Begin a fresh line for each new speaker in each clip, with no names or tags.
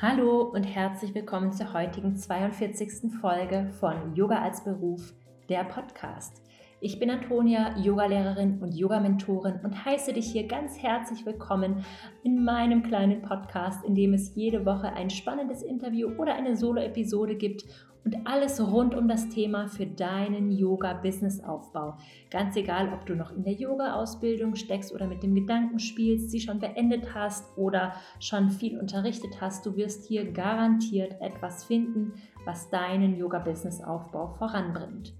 Hallo und herzlich willkommen zur heutigen 42. Folge von Yoga als Beruf, der Podcast. Ich bin Antonia, Yogalehrerin und Yogamentorin und heiße dich hier ganz herzlich willkommen in meinem kleinen Podcast, in dem es jede Woche ein spannendes Interview oder eine Solo-Episode gibt und alles rund um das Thema für deinen Yoga-Business-Aufbau. Ganz egal, ob du noch in der Yoga-Ausbildung steckst oder mit dem Gedanken spielst, sie schon beendet hast oder schon viel unterrichtet hast, du wirst hier garantiert etwas finden, was deinen Yoga-Business-Aufbau voranbringt.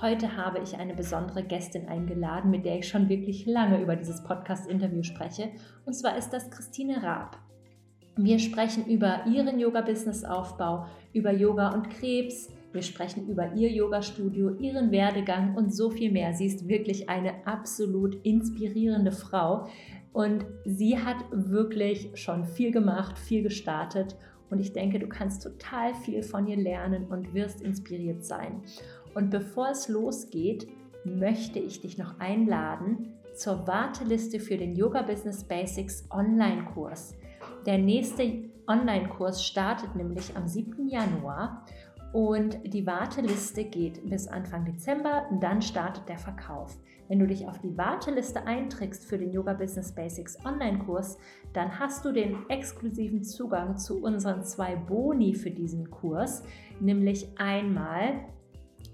Heute habe ich eine besondere Gästin eingeladen, mit der ich schon wirklich lange über dieses Podcast-Interview spreche. Und zwar ist das Christine Raab. Wir sprechen über ihren Yoga-Business-Aufbau, über Yoga und Krebs. Wir sprechen über ihr Yoga-Studio, ihren Werdegang und so viel mehr. Sie ist wirklich eine absolut inspirierende Frau und sie hat wirklich schon viel gemacht, viel gestartet und ich denke, du kannst total viel von ihr lernen und wirst inspiriert sein. Und bevor es losgeht, möchte ich dich noch einladen zur Warteliste für den Yoga Business Basics Online-Kurs. Der nächste Online-Kurs startet nämlich am 7. Januar und die Warteliste geht bis Anfang Dezember dann startet der Verkauf. Wenn du dich auf die Warteliste einträgst für den Yoga Business Basics Online-Kurs, dann hast du den exklusiven Zugang zu unseren zwei Boni für diesen Kurs, nämlich einmal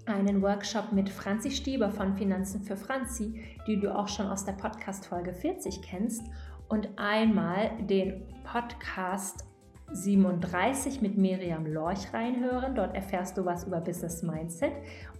einen Workshop mit Franzi Stieber von Finanzen für Franzi, die du auch schon aus der Podcast-Folge 40 kennst, und einmal den Podcast 37 mit Miriam Lorch reinhören. Dort erfährst du was über Business Mindset.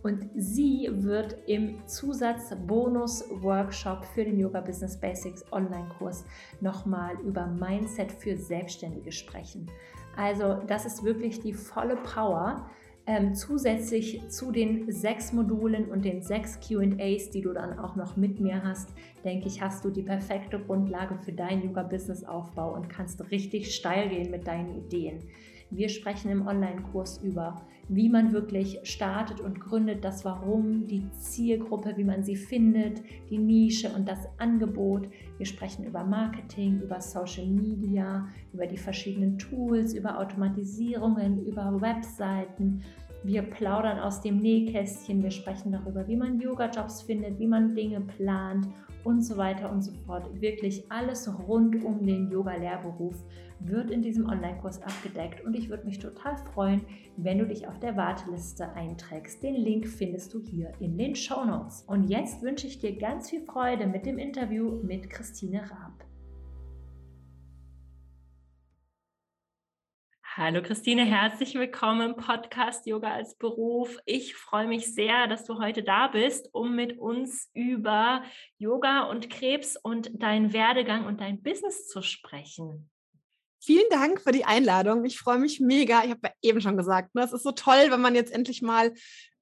Und sie wird im Zusatz-Bonus-Workshop für den Yoga Business Basics Online-Kurs nochmal über Mindset für Selbstständige sprechen. Also das ist wirklich die volle Power ähm, zusätzlich zu den sechs Modulen und den sechs QAs, die du dann auch noch mit mir hast, denke ich, hast du die perfekte Grundlage für deinen Yoga-Business-Aufbau und kannst richtig steil gehen mit deinen Ideen. Wir sprechen im Online-Kurs über, wie man wirklich startet und gründet, das Warum, die Zielgruppe, wie man sie findet, die Nische und das Angebot. Wir sprechen über Marketing, über Social Media, über die verschiedenen Tools, über Automatisierungen, über Webseiten. Wir plaudern aus dem Nähkästchen, wir sprechen darüber, wie man Yoga-Jobs findet, wie man Dinge plant und so weiter und so fort. Wirklich alles rund um den Yoga-Lehrberuf wird in diesem Online-Kurs abgedeckt und ich würde mich total freuen, wenn du dich auf der Warteliste einträgst. Den Link findest du hier in den Show Notes. Und jetzt wünsche ich dir ganz viel Freude mit dem Interview mit Christine Raab. Hallo Christine, herzlich willkommen im Podcast Yoga als Beruf. Ich freue mich sehr, dass du heute da bist, um mit uns über Yoga und Krebs und deinen Werdegang und dein Business zu sprechen.
Vielen Dank für die Einladung. Ich freue mich mega. Ich habe ja eben schon gesagt, ne, es ist so toll, wenn man jetzt endlich mal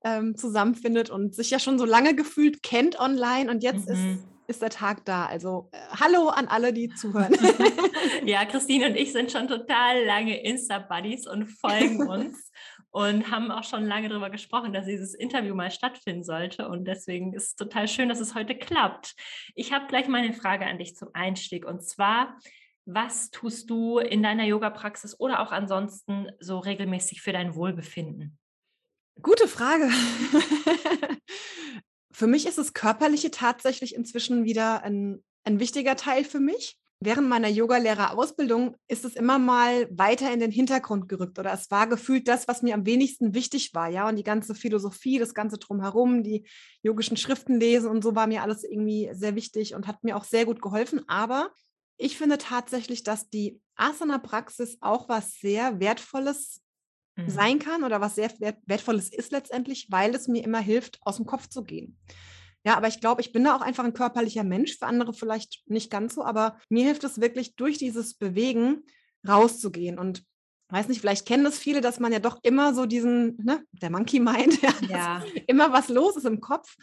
ähm, zusammenfindet und sich ja schon so lange gefühlt kennt online und jetzt mhm. ist ist der Tag da. Also äh, hallo an alle, die zuhören.
ja, Christine und ich sind schon total lange Insta-Buddies und folgen uns und haben auch schon lange darüber gesprochen, dass dieses Interview mal stattfinden sollte. Und deswegen ist es total schön, dass es heute klappt. Ich habe gleich mal eine Frage an dich zum Einstieg. Und zwar, was tust du in deiner Yoga-Praxis oder auch ansonsten so regelmäßig für dein Wohlbefinden?
Gute Frage. Für mich ist das Körperliche tatsächlich inzwischen wieder ein, ein wichtiger Teil für mich. Während meiner Yogalehrerausbildung ist es immer mal weiter in den Hintergrund gerückt oder es war gefühlt das, was mir am wenigsten wichtig war, ja. Und die ganze Philosophie, das ganze Drumherum, die yogischen Schriften lesen und so war mir alles irgendwie sehr wichtig und hat mir auch sehr gut geholfen. Aber ich finde tatsächlich, dass die Asana-Praxis auch was sehr Wertvolles mhm. sein kann oder was sehr wertvolles ist letztendlich, weil es mir immer hilft, aus dem Kopf zu gehen. Ja, aber ich glaube, ich bin da auch einfach ein körperlicher Mensch, für andere vielleicht nicht ganz so, aber mir hilft es wirklich durch dieses Bewegen rauszugehen und weiß nicht, vielleicht kennen das viele, dass man ja doch immer so diesen, ne, der Monkey Mind, ja, ja. immer was los ist im Kopf.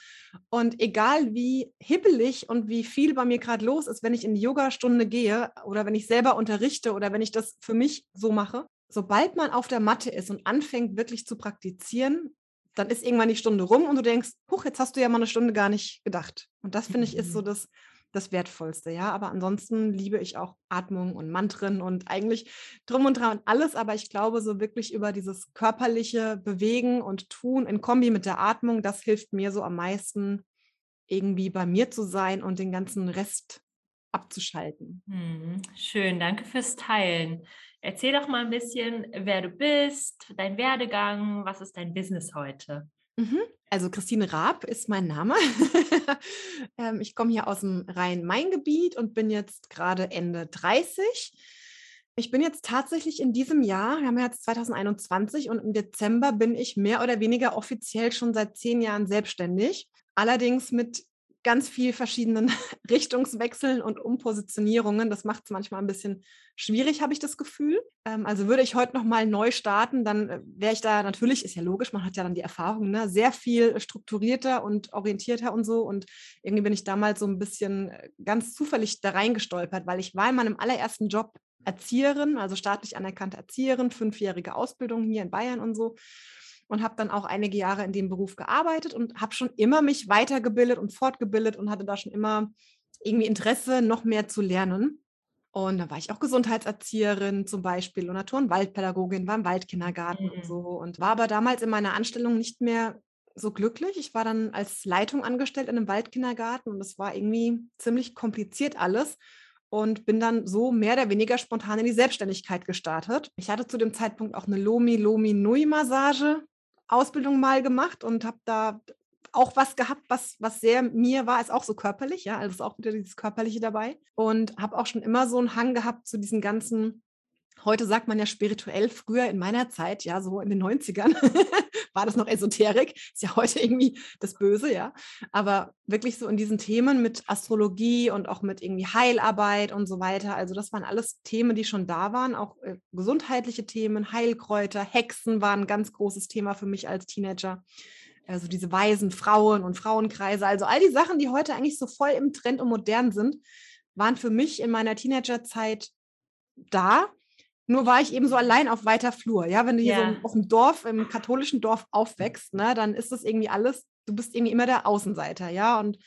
Und egal wie hibbelig und wie viel bei mir gerade los ist, wenn ich in die Yogastunde gehe oder wenn ich selber unterrichte oder wenn ich das für mich so mache, sobald man auf der Matte ist und anfängt wirklich zu praktizieren, dann ist irgendwann die Stunde rum und du denkst, huch, jetzt hast du ja mal eine Stunde gar nicht gedacht. Und das finde ich ist so mhm. das, das Wertvollste, ja. Aber ansonsten liebe ich auch Atmung und Mantren und eigentlich drum und dran und alles. Aber ich glaube, so wirklich über dieses körperliche Bewegen und Tun in Kombi mit der Atmung, das hilft mir so am meisten, irgendwie bei mir zu sein und den ganzen Rest abzuschalten.
Hm, schön, danke fürs Teilen. Erzähl doch mal ein bisschen, wer du bist, dein Werdegang, was ist dein Business heute?
Mhm. Also Christine Raab ist mein Name. Ähm, ich komme hier aus dem Rhein-Main-Gebiet und bin jetzt gerade Ende 30. Ich bin jetzt tatsächlich in diesem Jahr, wir haben jetzt 2021 und im Dezember bin ich mehr oder weniger offiziell schon seit zehn Jahren selbstständig. Allerdings mit ganz viel verschiedenen Richtungswechseln und Umpositionierungen. Das macht es manchmal ein bisschen schwierig, habe ich das Gefühl. Ähm, also würde ich heute noch mal neu starten, dann äh, wäre ich da natürlich, ist ja logisch, man hat ja dann die Erfahrung, ne, sehr viel strukturierter und orientierter und so. Und irgendwie bin ich damals so ein bisschen äh, ganz zufällig da reingestolpert, weil ich war in meinem allerersten Job Erzieherin, also staatlich anerkannte Erzieherin, fünfjährige Ausbildung hier in Bayern und so und habe dann auch einige Jahre in dem Beruf gearbeitet und habe schon immer mich weitergebildet und fortgebildet und hatte da schon immer irgendwie Interesse, noch mehr zu lernen. Und dann war ich auch Gesundheitserzieherin zum Beispiel und Natur- und Waldpädagogin, war im Waldkindergarten mhm. und so und war aber damals in meiner Anstellung nicht mehr so glücklich. Ich war dann als Leitung angestellt in einem Waldkindergarten und es war irgendwie ziemlich kompliziert alles und bin dann so mehr oder weniger spontan in die Selbstständigkeit gestartet. Ich hatte zu dem Zeitpunkt auch eine Lomi Lomi Nui Massage Ausbildung mal gemacht und habe da auch was gehabt, was, was sehr mir war, ist auch so körperlich, ja, also ist auch wieder dieses Körperliche dabei. Und habe auch schon immer so einen Hang gehabt zu diesen ganzen Heute sagt man ja spirituell, früher in meiner Zeit, ja, so in den 90ern, war das noch Esoterik, ist ja heute irgendwie das Böse, ja. Aber wirklich so in diesen Themen mit Astrologie und auch mit irgendwie Heilarbeit und so weiter. Also, das waren alles Themen, die schon da waren, auch äh, gesundheitliche Themen, Heilkräuter, Hexen waren ein ganz großes Thema für mich als Teenager. Also diese weisen Frauen und Frauenkreise, also all die Sachen, die heute eigentlich so voll im Trend und modern sind, waren für mich in meiner Teenagerzeit da nur war ich eben so allein auf weiter Flur. Ja, wenn du hier ja. so auf dem Dorf, im katholischen Dorf aufwächst, ne, dann ist das irgendwie alles, du bist irgendwie immer der Außenseiter, ja. Und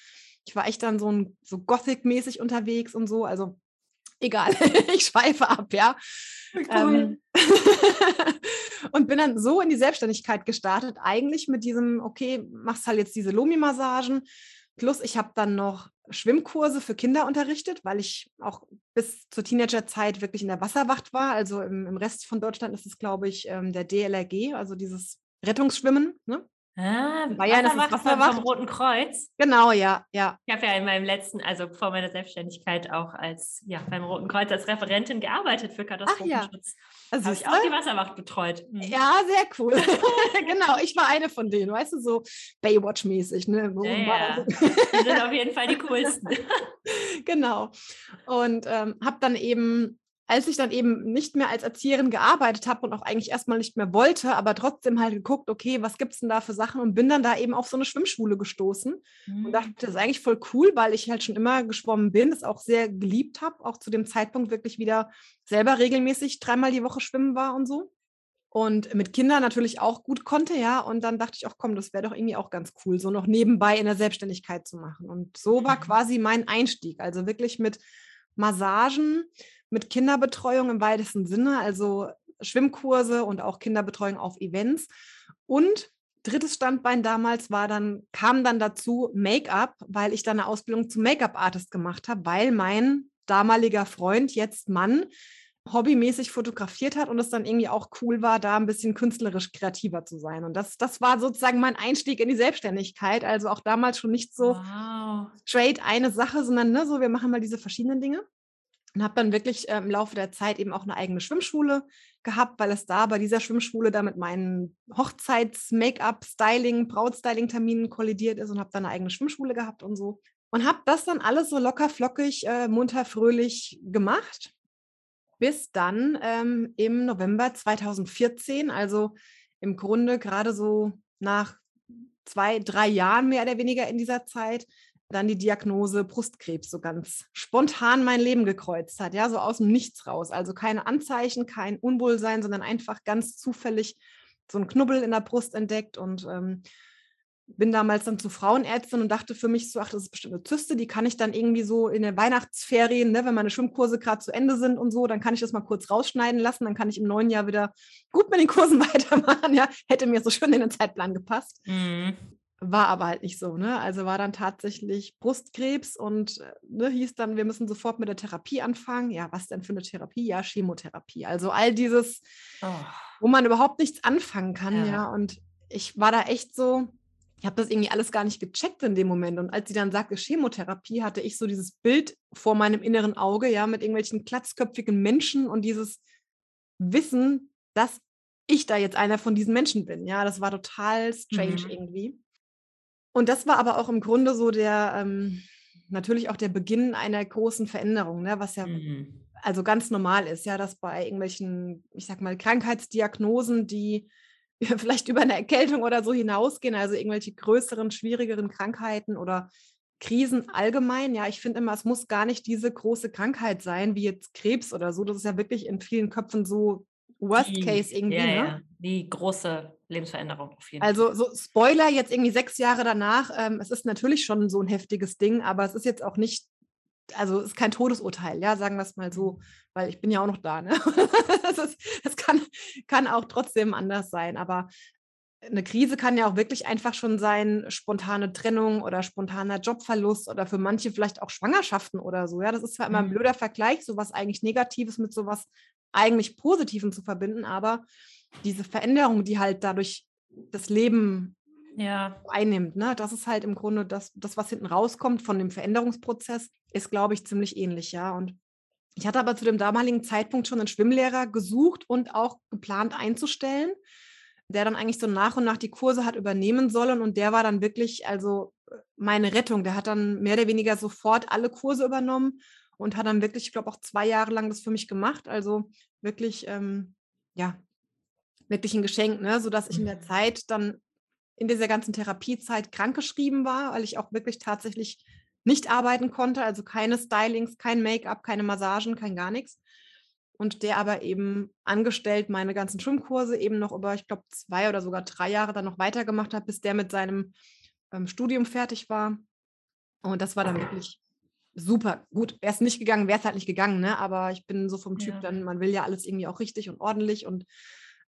ich war echt dann so, ein, so Gothic-mäßig unterwegs und so. Also egal, ich schweife ab, ja. Cool. Ähm, und bin dann so in die Selbstständigkeit gestartet, eigentlich mit diesem, okay, machst halt jetzt diese Lomi-Massagen, Plus, ich habe dann noch Schwimmkurse für Kinder unterrichtet, weil ich auch bis zur Teenagerzeit wirklich in der Wasserwacht war. Also im, im Rest von Deutschland ist es, glaube ich, ähm, der DLRG, also dieses Rettungsschwimmen. Ne?
Ah, Bayern Wasserwacht, ist Wasserwacht vom Roten Kreuz.
Genau, ja, ja.
Ich habe ja in meinem letzten, also vor meiner Selbstständigkeit auch als ja beim Roten Kreuz als Referentin gearbeitet für Katastrophenschutz. Ja. Also habe ich auch die Wasserwacht betreut.
Mhm. Ja, sehr cool. genau, ich war eine von denen, weißt du, so Baywatch-mäßig. Ne?
Ja, ja. die sind auf jeden Fall die coolsten.
genau. Und ähm, habe dann eben als ich dann eben nicht mehr als Erzieherin gearbeitet habe und auch eigentlich erstmal nicht mehr wollte, aber trotzdem halt geguckt, okay, was gibt es denn da für Sachen und bin dann da eben auf so eine Schwimmschule gestoßen mhm. und dachte, das ist eigentlich voll cool, weil ich halt schon immer geschwommen bin, das auch sehr geliebt habe, auch zu dem Zeitpunkt wirklich wieder selber regelmäßig dreimal die Woche schwimmen war und so. Und mit Kindern natürlich auch gut konnte, ja. Und dann dachte ich auch, komm, das wäre doch irgendwie auch ganz cool, so noch nebenbei in der Selbstständigkeit zu machen. Und so war mhm. quasi mein Einstieg. Also wirklich mit Massagen, mit Kinderbetreuung im weitesten Sinne, also Schwimmkurse und auch Kinderbetreuung auf Events. Und drittes Standbein damals war dann, kam dann dazu Make-up, weil ich dann eine Ausbildung zum Make-up-Artist gemacht habe, weil mein damaliger Freund, jetzt Mann, hobbymäßig fotografiert hat und es dann irgendwie auch cool war, da ein bisschen künstlerisch kreativer zu sein. Und das, das war sozusagen mein Einstieg in die Selbstständigkeit. Also auch damals schon nicht so wow. straight eine Sache, sondern ne, so, wir machen mal diese verschiedenen Dinge und habe dann wirklich äh, im Laufe der Zeit eben auch eine eigene Schwimmschule gehabt, weil es da bei dieser Schwimmschule da mit meinen Hochzeits-Make-up, Styling, Brautstyling-Terminen kollidiert ist und habe dann eine eigene Schwimmschule gehabt und so. Und habe das dann alles so locker flockig, äh, munter, fröhlich gemacht, bis dann ähm, im November 2014, also im Grunde gerade so nach zwei, drei Jahren mehr oder weniger in dieser Zeit, dann die Diagnose Brustkrebs so ganz spontan mein Leben gekreuzt hat, ja, so aus dem Nichts raus. Also keine Anzeichen, kein Unwohlsein, sondern einfach ganz zufällig so ein Knubbel in der Brust entdeckt und ähm, bin damals dann zu Frauenärztin und dachte für mich so, ach, das ist bestimmt eine Zyste, die kann ich dann irgendwie so in den Weihnachtsferien, ne, wenn meine Schwimmkurse gerade zu Ende sind und so, dann kann ich das mal kurz rausschneiden lassen, dann kann ich im neuen Jahr wieder gut mit den Kursen weitermachen, ja, hätte mir so schön in den Zeitplan gepasst. Mhm. War aber halt nicht so, ne? Also war dann tatsächlich Brustkrebs und äh, ne, hieß dann, wir müssen sofort mit der Therapie anfangen. Ja, was denn für eine Therapie? Ja, Chemotherapie. Also all dieses, oh. wo man überhaupt nichts anfangen kann, ja. ja. Und ich war da echt so, ich habe das irgendwie alles gar nicht gecheckt in dem Moment. Und als sie dann sagte Chemotherapie, hatte ich so dieses Bild vor meinem inneren Auge, ja, mit irgendwelchen klatzköpfigen Menschen und dieses Wissen, dass ich da jetzt einer von diesen Menschen bin. Ja, das war total strange mhm. irgendwie. Und das war aber auch im Grunde so der, ähm, natürlich auch der Beginn einer großen Veränderung, ne, was ja mhm. also ganz normal ist, ja, dass bei irgendwelchen, ich sag mal, Krankheitsdiagnosen, die vielleicht über eine Erkältung oder so hinausgehen, also irgendwelche größeren, schwierigeren Krankheiten oder Krisen allgemein. Ja, ich finde immer, es muss gar nicht diese große Krankheit sein, wie jetzt Krebs oder so. Das ist ja wirklich in vielen Köpfen so Worst die, Case irgendwie. Ja, ne? ja,
die große Lebensveränderung
auf jeden also, Fall. Also so Spoiler jetzt irgendwie sechs Jahre danach. Ähm, es ist natürlich schon so ein heftiges Ding, aber es ist jetzt auch nicht also ist kein Todesurteil, ja, sagen wir es mal so, mhm. weil ich bin ja auch noch da. Ne? das, ist, das kann, kann auch trotzdem anders sein, aber eine Krise kann ja auch wirklich einfach schon sein, spontane Trennung oder spontaner Jobverlust oder für manche vielleicht auch Schwangerschaften oder so. Ja, das ist zwar immer ein mhm. blöder Vergleich, sowas eigentlich Negatives mit sowas eigentlich Positivem zu verbinden, aber diese Veränderung, die halt dadurch das Leben ja. einnimmt. Ne? Das ist halt im Grunde das, das, was hinten rauskommt von dem Veränderungsprozess, ist, glaube ich, ziemlich ähnlich, ja. Und ich hatte aber zu dem damaligen Zeitpunkt schon einen Schwimmlehrer gesucht und auch geplant einzustellen, der dann eigentlich so nach und nach die Kurse hat übernehmen sollen. Und der war dann wirklich, also meine Rettung. Der hat dann mehr oder weniger sofort alle Kurse übernommen und hat dann wirklich, ich glaube, auch zwei Jahre lang das für mich gemacht. Also wirklich, ähm, ja, wirklich ein Geschenk, ne? sodass ich in der mhm. Zeit dann in dieser ganzen Therapiezeit krankgeschrieben war, weil ich auch wirklich tatsächlich nicht arbeiten konnte, also keine Stylings, kein Make-up, keine Massagen, kein gar nichts. Und der aber eben angestellt meine ganzen Schwimmkurse eben noch über, ich glaube, zwei oder sogar drei Jahre dann noch weitergemacht hat, bis der mit seinem ähm, Studium fertig war. Und das war dann wirklich super. Gut, wäre es nicht gegangen, wäre es halt nicht gegangen, ne? Aber ich bin so vom Typ ja. dann, man will ja alles irgendwie auch richtig und ordentlich und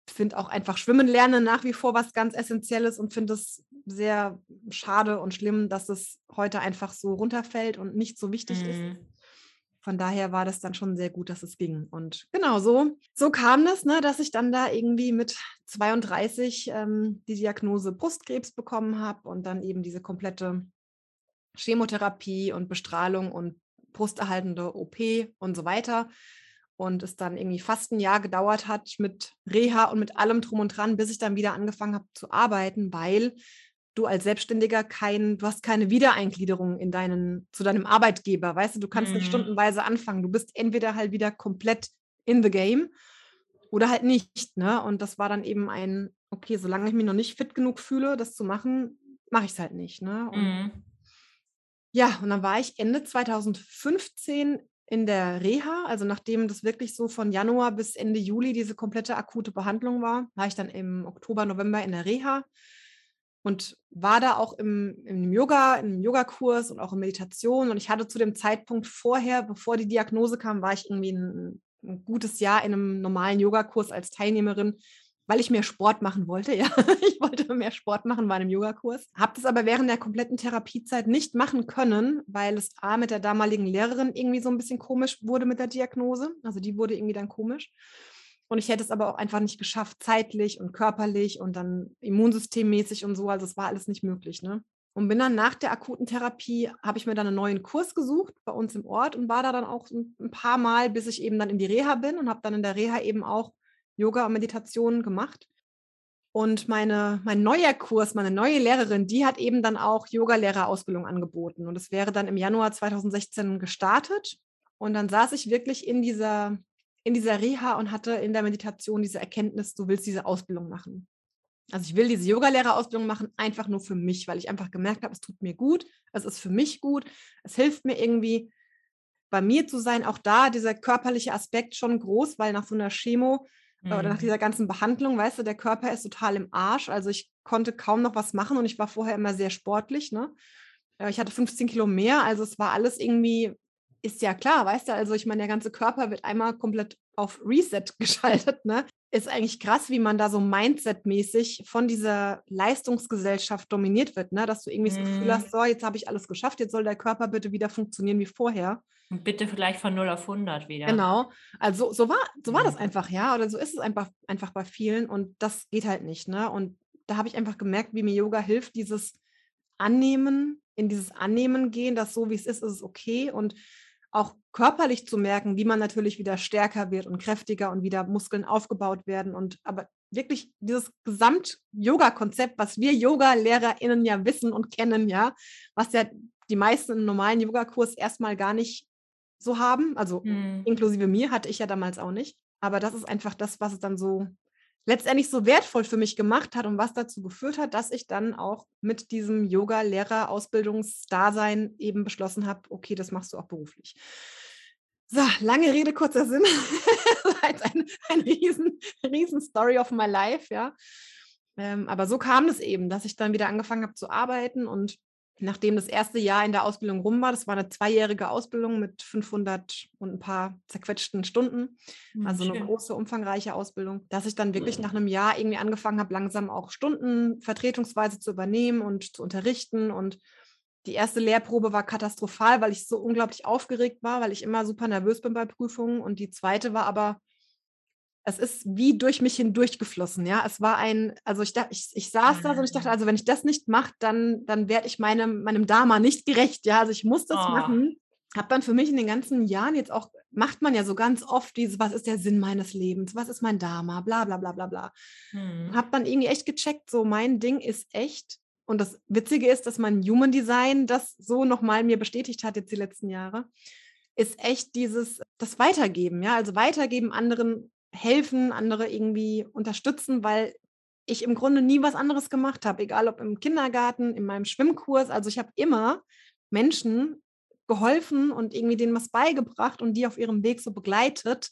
finde auch einfach Schwimmen lernen nach wie vor was ganz Essentielles und finde es sehr schade und schlimm, dass es heute einfach so runterfällt und nicht so wichtig mhm. ist. Von daher war das dann schon sehr gut, dass es ging. Und genau so, so kam das, ne, dass ich dann da irgendwie mit 32 ähm, die Diagnose Brustkrebs bekommen habe und dann eben diese komplette Chemotherapie und Bestrahlung und brusterhaltende OP und so weiter und es dann irgendwie fast ein Jahr gedauert hat mit Reha und mit allem drum und dran, bis ich dann wieder angefangen habe zu arbeiten, weil du als Selbstständiger kein, du hast keine Wiedereingliederung in deinen, zu deinem Arbeitgeber, weißt du, du kannst mhm. nicht stundenweise anfangen. Du bist entweder halt wieder komplett in the game oder halt nicht, ne? Und das war dann eben ein, okay, solange ich mich noch nicht fit genug fühle, das zu machen, mache ich es halt nicht, ne? Und mhm. Ja, und dann war ich Ende 2015 in der Reha, also nachdem das wirklich so von Januar bis Ende Juli diese komplette akute Behandlung war, war ich dann im Oktober, November in der Reha und war da auch im, im Yoga, im Yogakurs und auch in Meditation. Und ich hatte zu dem Zeitpunkt vorher, bevor die Diagnose kam, war ich irgendwie ein, ein gutes Jahr in einem normalen Yogakurs als Teilnehmerin weil ich mehr Sport machen wollte. Ja, ich wollte mehr Sport machen bei einem Yogakurs. Habe das aber während der kompletten Therapiezeit nicht machen können, weil es A mit der damaligen Lehrerin irgendwie so ein bisschen komisch wurde mit der Diagnose. Also die wurde irgendwie dann komisch. Und ich hätte es aber auch einfach nicht geschafft, zeitlich und körperlich und dann immunsystemmäßig und so. Also es war alles nicht möglich. Ne? Und bin dann nach der akuten Therapie, habe ich mir dann einen neuen Kurs gesucht bei uns im Ort und war da dann auch ein paar Mal, bis ich eben dann in die Reha bin und habe dann in der Reha eben auch Yoga und Meditation gemacht. Und meine, mein neuer Kurs, meine neue Lehrerin, die hat eben dann auch Yoga-Lehrerausbildung angeboten. Und es wäre dann im Januar 2016 gestartet. Und dann saß ich wirklich in dieser, in dieser Reha und hatte in der Meditation diese Erkenntnis, du willst diese Ausbildung machen. Also ich will diese Yoga-Lehrerausbildung machen, einfach nur für mich, weil ich einfach gemerkt habe, es tut mir gut, es ist für mich gut, es hilft mir irgendwie, bei mir zu sein. Auch da dieser körperliche Aspekt schon groß, weil nach so einer Chemo Mhm. Oder nach dieser ganzen Behandlung, weißt du, der Körper ist total im Arsch. Also ich konnte kaum noch was machen und ich war vorher immer sehr sportlich. Ne? Äh, ich hatte 15 Kilo mehr, also es war alles irgendwie, ist ja klar, weißt du, also ich meine, der ganze Körper wird einmal komplett auf Reset geschaltet, ne? Ist eigentlich krass, wie man da so Mindset-mäßig von dieser Leistungsgesellschaft dominiert wird, ne? Dass du irgendwie das Gefühl hast, mhm. so, jetzt habe ich alles geschafft, jetzt soll der Körper bitte wieder funktionieren wie vorher.
Und bitte vielleicht von 0 auf 100 wieder.
Genau. Also so war, so war das mhm. einfach, ja. Oder so ist es einfach, einfach bei vielen und das geht halt nicht, ne? Und da habe ich einfach gemerkt, wie mir Yoga hilft, dieses Annehmen, in dieses Annehmen gehen, dass so wie es ist, ist es okay und auch körperlich zu merken, wie man natürlich wieder stärker wird und kräftiger und wieder Muskeln aufgebaut werden. Und aber wirklich dieses Gesamt-Yoga-Konzept, was wir Yoga-LehrerInnen ja wissen und kennen, ja, was ja die meisten im normalen Yogakurs erstmal gar nicht so haben. Also hm. inklusive mir hatte ich ja damals auch nicht. Aber das ist einfach das, was es dann so letztendlich so wertvoll für mich gemacht hat und was dazu geführt hat, dass ich dann auch mit diesem Yoga-Lehrer-Ausbildungsdasein eben beschlossen habe, okay, das machst du auch beruflich. So, lange Rede, kurzer Sinn. das ein, ein riesen, riesen Story of my life, ja. Ähm, aber so kam es eben, dass ich dann wieder angefangen habe zu arbeiten und nachdem das erste Jahr in der Ausbildung rum war, das war eine zweijährige Ausbildung mit 500 und ein paar zerquetschten Stunden, hm, also eine große, umfangreiche Ausbildung, dass ich dann wirklich nach einem Jahr irgendwie angefangen habe, langsam auch Stunden vertretungsweise zu übernehmen und zu unterrichten. Und die erste Lehrprobe war katastrophal, weil ich so unglaublich aufgeregt war, weil ich immer super nervös bin bei Prüfungen. Und die zweite war aber es ist wie durch mich hindurch geflossen, ja. Es war ein, also ich dachte, ich, ich saß da so und ich dachte, ah. also wenn ich das nicht mache, dann, dann werde ich meinem, meinem Dharma nicht gerecht, ja. Also ich muss das oh. machen. Habe dann für mich in den ganzen Jahren jetzt auch, macht man ja so ganz oft dieses, was ist der Sinn meines Lebens, was ist mein Dharma, bla bla bla bla bla. Hm. Habe dann irgendwie echt gecheckt, so mein Ding ist echt. Und das Witzige ist, dass mein Human Design das so nochmal mir bestätigt hat jetzt die letzten Jahre, ist echt dieses, das Weitergeben, ja, also weitergeben anderen helfen, andere irgendwie unterstützen, weil ich im Grunde nie was anderes gemacht habe, egal ob im Kindergarten, in meinem Schwimmkurs. Also ich habe immer Menschen geholfen und irgendwie denen was beigebracht und die auf ihrem Weg so begleitet.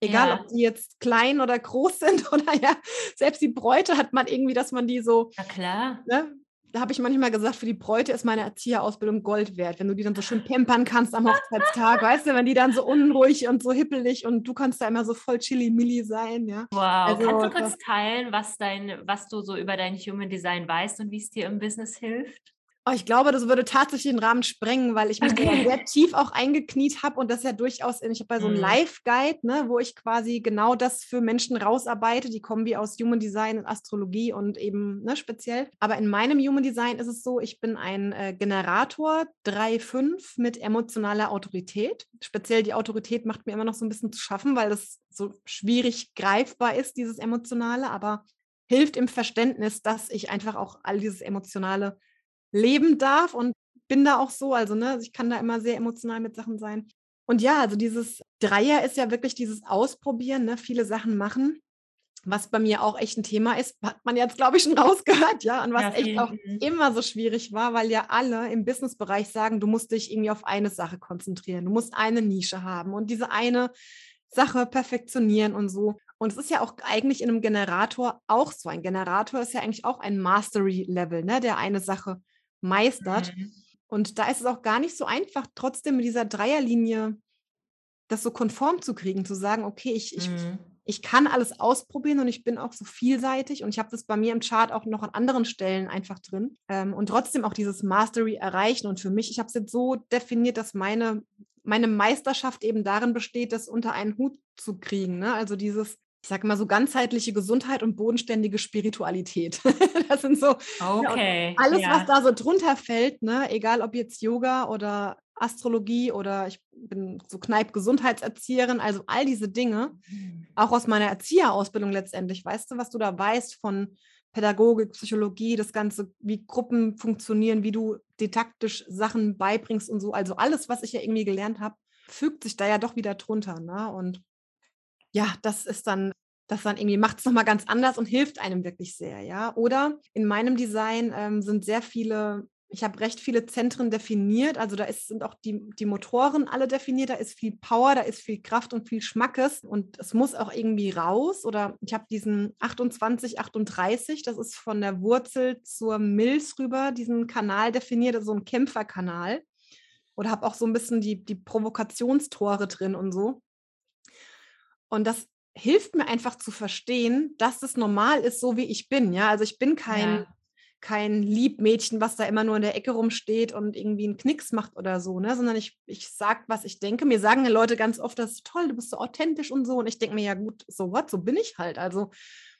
Egal, ja. ob die jetzt klein oder groß sind oder ja, selbst die Bräute hat man irgendwie, dass man die so.
Na klar.
Ne, da habe ich manchmal gesagt, für die Bräute ist meine Erzieherausbildung Gold wert, wenn du die dann so schön pampern kannst am Hochzeitstag, weißt du, wenn die dann so unruhig und so hippelig und du kannst da immer so voll chili-milli sein, ja.
Wow, also, kannst du kurz teilen, was dein, was du so über dein Human Design weißt und wie es dir im Business hilft?
Oh, ich glaube, das würde tatsächlich den Rahmen sprengen, weil ich mich okay. sehr tief auch eingekniet habe und das ja durchaus, in, ich habe bei so einem mhm. Live-Guide, ne, wo ich quasi genau das für Menschen rausarbeite, die Kombi aus Human Design und Astrologie und eben ne, speziell. Aber in meinem Human Design ist es so, ich bin ein äh, Generator 3-5 mit emotionaler Autorität. Speziell die Autorität macht mir immer noch so ein bisschen zu schaffen, weil das so schwierig greifbar ist, dieses Emotionale, aber hilft im Verständnis, dass ich einfach auch all dieses Emotionale leben darf und bin da auch so. Also, ne, ich kann da immer sehr emotional mit Sachen sein. Und ja, also dieses Dreier ist ja wirklich dieses Ausprobieren, ne, viele Sachen machen, was bei mir auch echt ein Thema ist, hat man jetzt, glaube ich, schon rausgehört, ja, und was ja, echt auch immer so schwierig war, weil ja alle im Businessbereich sagen, du musst dich irgendwie auf eine Sache konzentrieren, du musst eine Nische haben und diese eine Sache perfektionieren und so. Und es ist ja auch eigentlich in einem Generator auch so. Ein Generator ist ja eigentlich auch ein Mastery-Level, ne, der eine Sache meistert. Mhm. Und da ist es auch gar nicht so einfach, trotzdem mit dieser Dreierlinie das so konform zu kriegen, zu sagen, okay, ich, ich, mhm. ich kann alles ausprobieren und ich bin auch so vielseitig und ich habe das bei mir im Chart auch noch an anderen Stellen einfach drin ähm, und trotzdem auch dieses Mastery erreichen. Und für mich, ich habe es jetzt so definiert, dass meine, meine Meisterschaft eben darin besteht, das unter einen Hut zu kriegen. Ne? Also dieses ich sage mal so ganzheitliche Gesundheit und bodenständige Spiritualität. das sind so
okay,
ja, alles, ja. was da so drunter fällt, ne? egal ob jetzt Yoga oder Astrologie oder ich bin so Kneip-Gesundheitserzieherin, also all diese Dinge, mhm. auch aus meiner Erzieherausbildung letztendlich, weißt du, was du da weißt von Pädagogik, Psychologie, das Ganze, wie Gruppen funktionieren, wie du didaktisch Sachen beibringst und so, also alles, was ich ja irgendwie gelernt habe, fügt sich da ja doch wieder drunter. Ne? Und ja, das ist dann, das dann irgendwie macht es nochmal ganz anders und hilft einem wirklich sehr, ja. Oder in meinem Design ähm, sind sehr viele Ich habe recht viele Zentren definiert. Also da ist, sind auch die, die Motoren alle definiert. Da ist viel Power, da ist viel Kraft und viel Schmackes. Und es muss auch irgendwie raus. Oder ich habe diesen 28, 38, das ist von der Wurzel zur Milz rüber, diesen Kanal definiert, also so ein Kämpferkanal. Oder habe auch so ein bisschen die, die Provokationstore drin und so. Und das hilft mir einfach zu verstehen, dass es normal ist, so wie ich bin. Ja, also ich bin kein, ja. kein Liebmädchen, was da immer nur in der Ecke rumsteht und irgendwie einen Knicks macht oder so, ne? Sondern ich, ich sag, was ich denke. Mir sagen ja Leute ganz oft, das ist toll, du bist so authentisch und so. Und ich denke mir, ja gut, so what, so bin ich halt. Also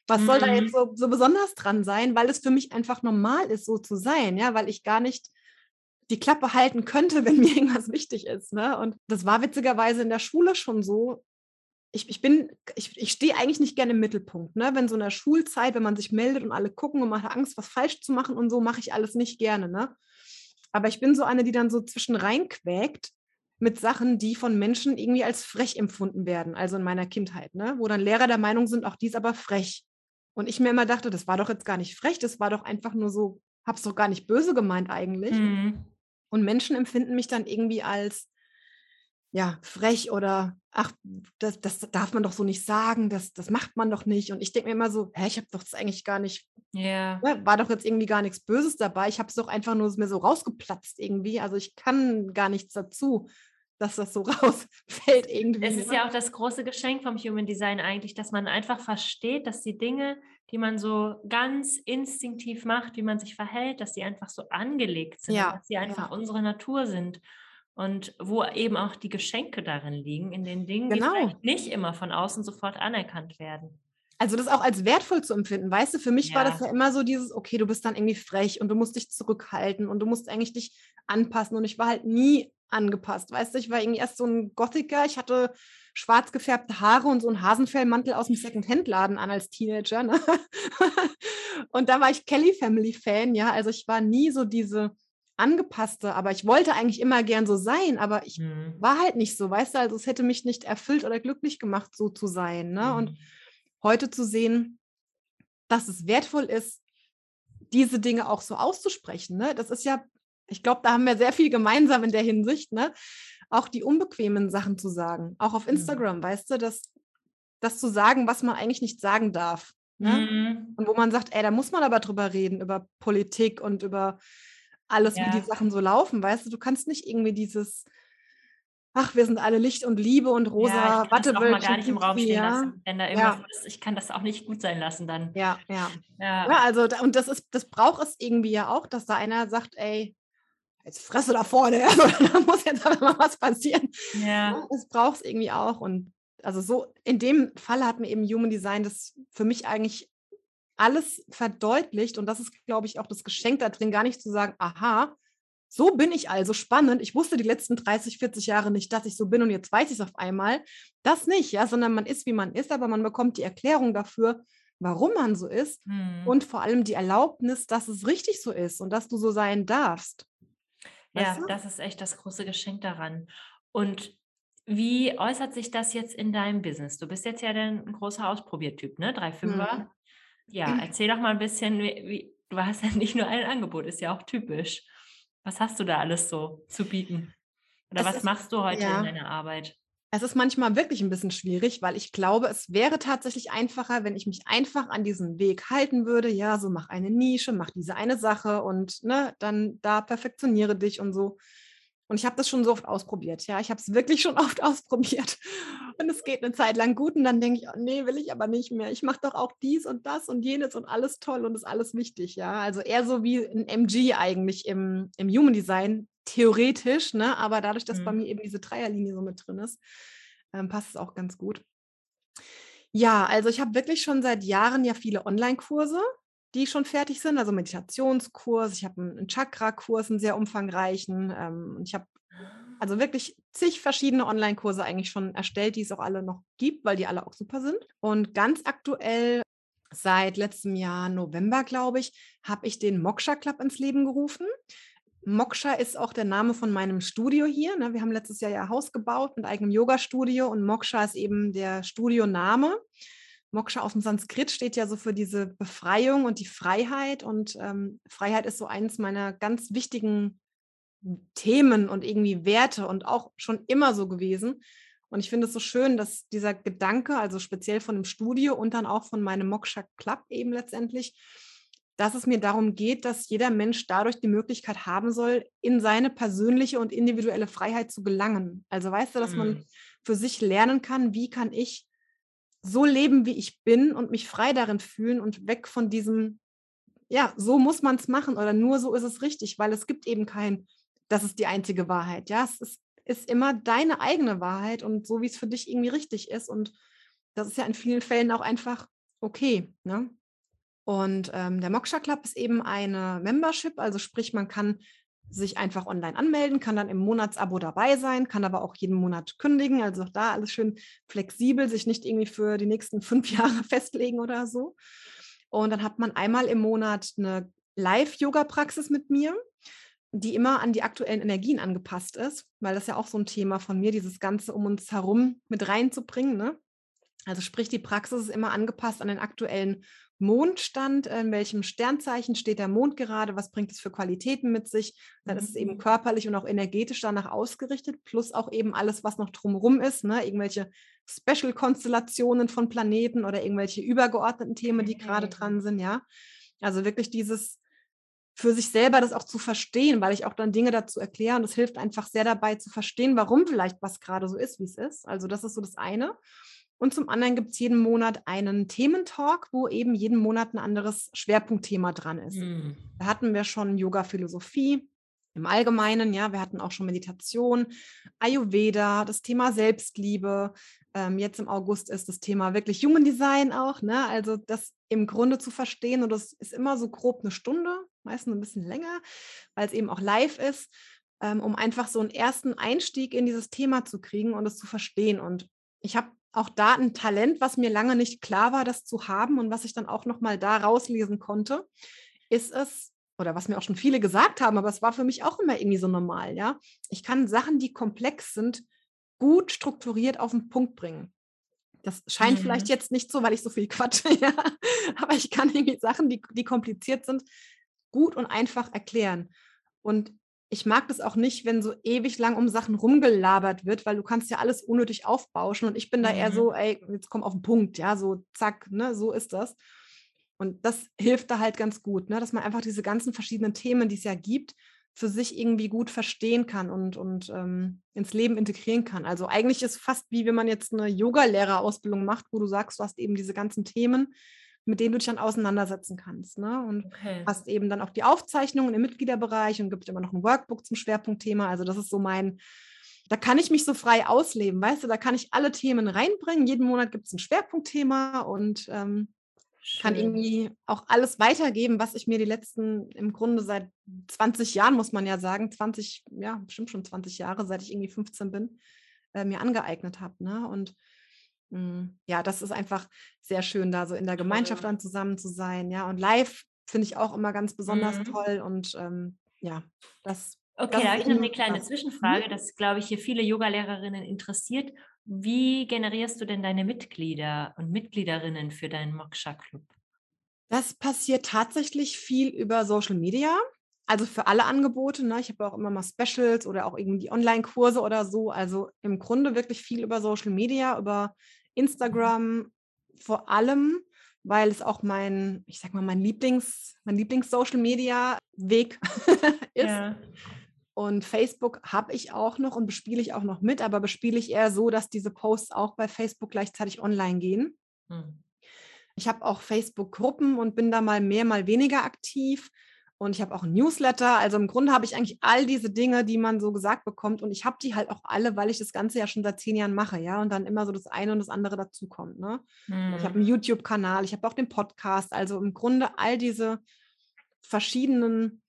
was soll mhm. da jetzt mhm. so, so besonders dran sein, weil es für mich einfach normal ist, so zu sein, ja, weil ich gar nicht die Klappe halten könnte, wenn mir irgendwas wichtig ist. Ne? Und das war witzigerweise in der Schule schon so, ich, ich bin, ich, ich stehe eigentlich nicht gerne im Mittelpunkt. Ne? Wenn so in der Schulzeit, wenn man sich meldet und alle gucken und man hat Angst, was falsch zu machen und so, mache ich alles nicht gerne. Ne? Aber ich bin so eine, die dann so zwischen reinquäkt mit Sachen, die von Menschen irgendwie als frech empfunden werden, also in meiner Kindheit, ne? wo dann Lehrer der Meinung sind, auch dies aber frech. Und ich mir immer dachte, das war doch jetzt gar nicht frech, das war doch einfach nur so, hab's doch gar nicht böse gemeint eigentlich. Mhm. Und Menschen empfinden mich dann irgendwie als ja, frech oder ach, das, das darf man doch so nicht sagen, das, das macht man doch nicht. Und ich denke mir immer so, hä, ich habe doch das eigentlich gar nicht,
yeah.
ne, war doch jetzt irgendwie gar nichts Böses dabei. Ich habe es doch einfach nur mir so rausgeplatzt irgendwie. Also ich kann gar nichts dazu, dass das so rausfällt irgendwie.
Es ist ne? ja auch das große Geschenk vom Human Design eigentlich, dass man einfach versteht, dass die Dinge, die man so ganz instinktiv macht, wie man sich verhält, dass sie einfach so angelegt sind, ja. dass sie einfach ja. unsere Natur sind und wo eben auch die Geschenke darin liegen, in den Dingen, genau. die vielleicht nicht immer von außen sofort anerkannt werden.
Also das auch als wertvoll zu empfinden, weißt du, für mich ja. war das ja immer so dieses, okay, du bist dann irgendwie frech und du musst dich zurückhalten und du musst eigentlich dich anpassen und ich war halt nie angepasst, weißt du, ich war irgendwie erst so ein Gothiker, ich hatte schwarz gefärbte Haare und so einen Hasenfellmantel aus dem Second-Hand-Laden an als Teenager, ne? und da war ich Kelly Family Fan, ja, also ich war nie so diese angepasste, aber ich wollte eigentlich immer gern so sein, aber ich mhm. war halt nicht so, weißt du, also es hätte mich nicht erfüllt oder glücklich gemacht, so zu sein. Ne? Mhm. Und heute zu sehen, dass es wertvoll ist, diese Dinge auch so auszusprechen, ne? das ist ja, ich glaube, da haben wir sehr viel gemeinsam in der Hinsicht, ne? auch die unbequemen Sachen zu sagen, auch auf mhm. Instagram, mhm. weißt du, das, das zu sagen, was man eigentlich nicht sagen darf. Ne? Mhm. Und wo man sagt, ey, da muss man aber drüber reden, über Politik und über alles, ja. wie die Sachen so laufen, weißt du, du kannst nicht irgendwie dieses, ach, wir sind alle Licht und Liebe und rosa ja, ich kann gar nicht im Raum stehen ja. lassen,
wenn da irgendwas ja. ist. Ich kann das auch nicht gut sein lassen dann.
Ja, ja. Ja, ja also, und das ist, das braucht es irgendwie ja auch, dass da einer sagt, ey, jetzt fresse da vorne, da muss jetzt aber mal was passieren. Ja. Das braucht es irgendwie auch und also so, in dem Fall hat mir eben Human Design das für mich eigentlich alles verdeutlicht. Und das ist, glaube ich, auch das Geschenk da drin, gar nicht zu sagen, aha, so bin ich also spannend. Ich wusste die letzten 30, 40 Jahre nicht, dass ich so bin und jetzt weiß ich es auf einmal. Das nicht, ja, sondern man ist, wie man ist, aber man bekommt die Erklärung dafür, warum man so ist hm. und vor allem die Erlaubnis, dass es richtig so ist und dass du so sein darfst.
Ja, weißt du? das ist echt das große Geschenk daran. Und wie äußert sich das jetzt in deinem Business? Du bist jetzt ja ein großer Ausprobiertyp, ne? Drei Fünfer. Hm. Ja, erzähl doch mal ein bisschen, wie, wie, du hast ja nicht nur ein Angebot, ist ja auch typisch. Was hast du da alles so zu bieten? Oder es was ist, machst du heute ja. in deiner Arbeit?
Es ist manchmal wirklich ein bisschen schwierig, weil ich glaube, es wäre tatsächlich einfacher, wenn ich mich einfach an diesen Weg halten würde. Ja, so mach eine Nische, mach diese eine Sache und ne, dann da perfektioniere dich und so. Und ich habe das schon so oft ausprobiert. Ja, ich habe es wirklich schon oft ausprobiert. Und es geht eine Zeit lang gut. Und dann denke ich, oh, nee, will ich aber nicht mehr. Ich mache doch auch dies und das und jenes und alles toll und ist alles wichtig. Ja, also eher so wie ein MG eigentlich im, im Human Design, theoretisch. Ne? Aber dadurch, dass mhm. bei mir eben diese Dreierlinie so mit drin ist, ähm, passt es auch ganz gut. Ja, also ich habe wirklich schon seit Jahren ja viele Online-Kurse die schon fertig sind, also Meditationskurs, ich habe einen Chakra-Kurs, einen sehr umfangreichen. Ähm, ich habe also wirklich zig verschiedene Online-Kurse eigentlich schon erstellt, die es auch alle noch gibt, weil die alle auch super sind. Und ganz aktuell seit letztem Jahr November, glaube ich, habe ich den Moksha Club ins Leben gerufen. Moksha ist auch der Name von meinem Studio hier. Ne? Wir haben letztes Jahr ja Haus gebaut mit eigenem Yoga-Studio und Moksha ist eben der Studioname. Moksha aus dem Sanskrit steht ja so für diese Befreiung und die Freiheit. Und ähm, Freiheit ist so eines meiner ganz wichtigen Themen und irgendwie Werte und auch schon immer so gewesen. Und ich finde es so schön, dass dieser Gedanke, also speziell von dem Studio und dann auch von meinem Moksha Club eben letztendlich, dass es mir darum geht, dass jeder Mensch dadurch die Möglichkeit haben soll, in seine persönliche und individuelle Freiheit zu gelangen. Also weißt du, dass man mhm. für sich lernen kann, wie kann ich so leben, wie ich bin und mich frei darin fühlen und weg von diesem, ja, so muss man es machen oder nur so ist es richtig, weil es gibt eben kein, das ist die einzige Wahrheit. Ja, es ist ist immer deine eigene Wahrheit und so, wie es für dich irgendwie richtig ist. Und das ist ja in vielen Fällen auch einfach okay. Ne? Und ähm, der Moksha Club ist eben eine Membership, also sprich, man kann sich einfach online anmelden, kann dann im Monatsabo dabei sein, kann aber auch jeden Monat kündigen. Also auch da alles schön flexibel, sich nicht irgendwie für die nächsten fünf Jahre festlegen oder so. Und dann hat man einmal im Monat eine Live-Yoga-Praxis mit mir die immer an die aktuellen Energien angepasst ist, weil das ja auch so ein Thema von mir, dieses Ganze um uns herum mit reinzubringen. Ne? Also sprich, die Praxis ist immer angepasst an den aktuellen Mondstand, in welchem Sternzeichen steht der Mond gerade, was bringt es für Qualitäten mit sich. Dann ist es eben mhm. körperlich und auch energetisch danach ausgerichtet, plus auch eben alles, was noch drumherum ist, ne? irgendwelche Special-Konstellationen von Planeten oder irgendwelche übergeordneten Themen, die gerade dran sind, ja. Also wirklich dieses für sich selber das auch zu verstehen, weil ich auch dann Dinge dazu erkläre und es hilft einfach sehr dabei zu verstehen, warum vielleicht was gerade so ist, wie es ist. Also das ist so das eine. Und zum anderen gibt es jeden Monat einen Thementalk, wo eben jeden Monat ein anderes Schwerpunktthema dran ist. Mhm. Da hatten wir schon Yoga-Philosophie im Allgemeinen, ja, wir hatten auch schon Meditation, Ayurveda, das Thema Selbstliebe. Ähm, jetzt im August ist das Thema wirklich Human Design auch, ne? Also das im Grunde zu verstehen und das ist immer so grob eine Stunde, meistens ein bisschen länger, weil es eben auch live ist, ähm, um einfach so einen ersten Einstieg in dieses Thema zu kriegen und es zu verstehen. Und ich habe auch da ein Talent, was mir lange nicht klar war, das zu haben und was ich dann auch noch mal da rauslesen konnte, ist es oder was mir auch schon viele gesagt haben, aber es war für mich auch immer irgendwie so normal, ja. Ich kann Sachen, die komplex sind, gut strukturiert auf den Punkt bringen. Das scheint mhm. vielleicht jetzt nicht so, weil ich so viel quatsche, ja. Aber ich kann irgendwie Sachen, die, die kompliziert sind, gut und einfach erklären. Und ich mag das auch nicht, wenn so ewig lang um Sachen rumgelabert wird, weil du kannst ja alles unnötig aufbauschen und ich bin da eher mhm. so, ey, jetzt komm auf den Punkt, ja, so zack, ne, so ist das. Und das hilft da halt ganz gut, ne, dass man einfach diese ganzen verschiedenen Themen, die es ja gibt, für sich irgendwie gut verstehen kann und, und ähm, ins Leben integrieren kann. Also eigentlich ist fast wie wenn man jetzt eine Yoga-Lehrerausbildung macht, wo du sagst, du hast eben diese ganzen Themen, mit denen du dich dann auseinandersetzen kannst. Ne? Und okay. hast eben dann auch die Aufzeichnungen im Mitgliederbereich und gibt immer noch ein Workbook zum Schwerpunktthema. Also das ist so mein, da kann ich mich so frei ausleben, weißt du, da kann ich alle Themen reinbringen. Jeden Monat gibt es ein Schwerpunktthema und ähm, kann irgendwie auch alles weitergeben, was ich mir die letzten, im Grunde seit 20 Jahren, muss man ja sagen, 20, ja, bestimmt schon 20 Jahre, seit ich irgendwie 15 bin, äh, mir angeeignet habe. Ne? Und ja, das ist einfach sehr schön, da so in der Gemeinschaft dann zusammen zu sein. Ja, und live finde ich auch immer ganz besonders mhm. toll. Und ähm, ja, das.
Okay, da habe ich noch eine kleine was. Mhm. Zwischenfrage, das glaube ich hier viele Yoga-Lehrerinnen interessiert. Wie generierst du denn deine Mitglieder und Mitgliederinnen für deinen Moksha Club?
Das passiert tatsächlich viel über Social Media. Also für alle Angebote. Ne? Ich habe auch immer mal Specials oder auch irgendwie Online-Kurse oder so. Also im Grunde wirklich viel über Social Media, über Instagram vor allem, weil es auch mein, ich sag mal, mein Lieblings, mein Lieblings-Social-Media-Weg ist. Ja. Und Facebook habe ich auch noch und bespiele ich auch noch mit, aber bespiele ich eher so, dass diese Posts auch bei Facebook gleichzeitig online gehen. Hm. Ich habe auch Facebook-Gruppen und bin da mal mehr, mal weniger aktiv. Und ich habe auch ein Newsletter. Also im Grunde habe ich eigentlich all diese Dinge, die man so gesagt bekommt. Und ich habe die halt auch alle, weil ich das Ganze ja schon seit zehn Jahren mache, ja. Und dann immer so das eine und das andere dazukommt. Ne? Mhm. Ich habe einen YouTube-Kanal, ich habe auch den Podcast. Also im Grunde all diese verschiedenen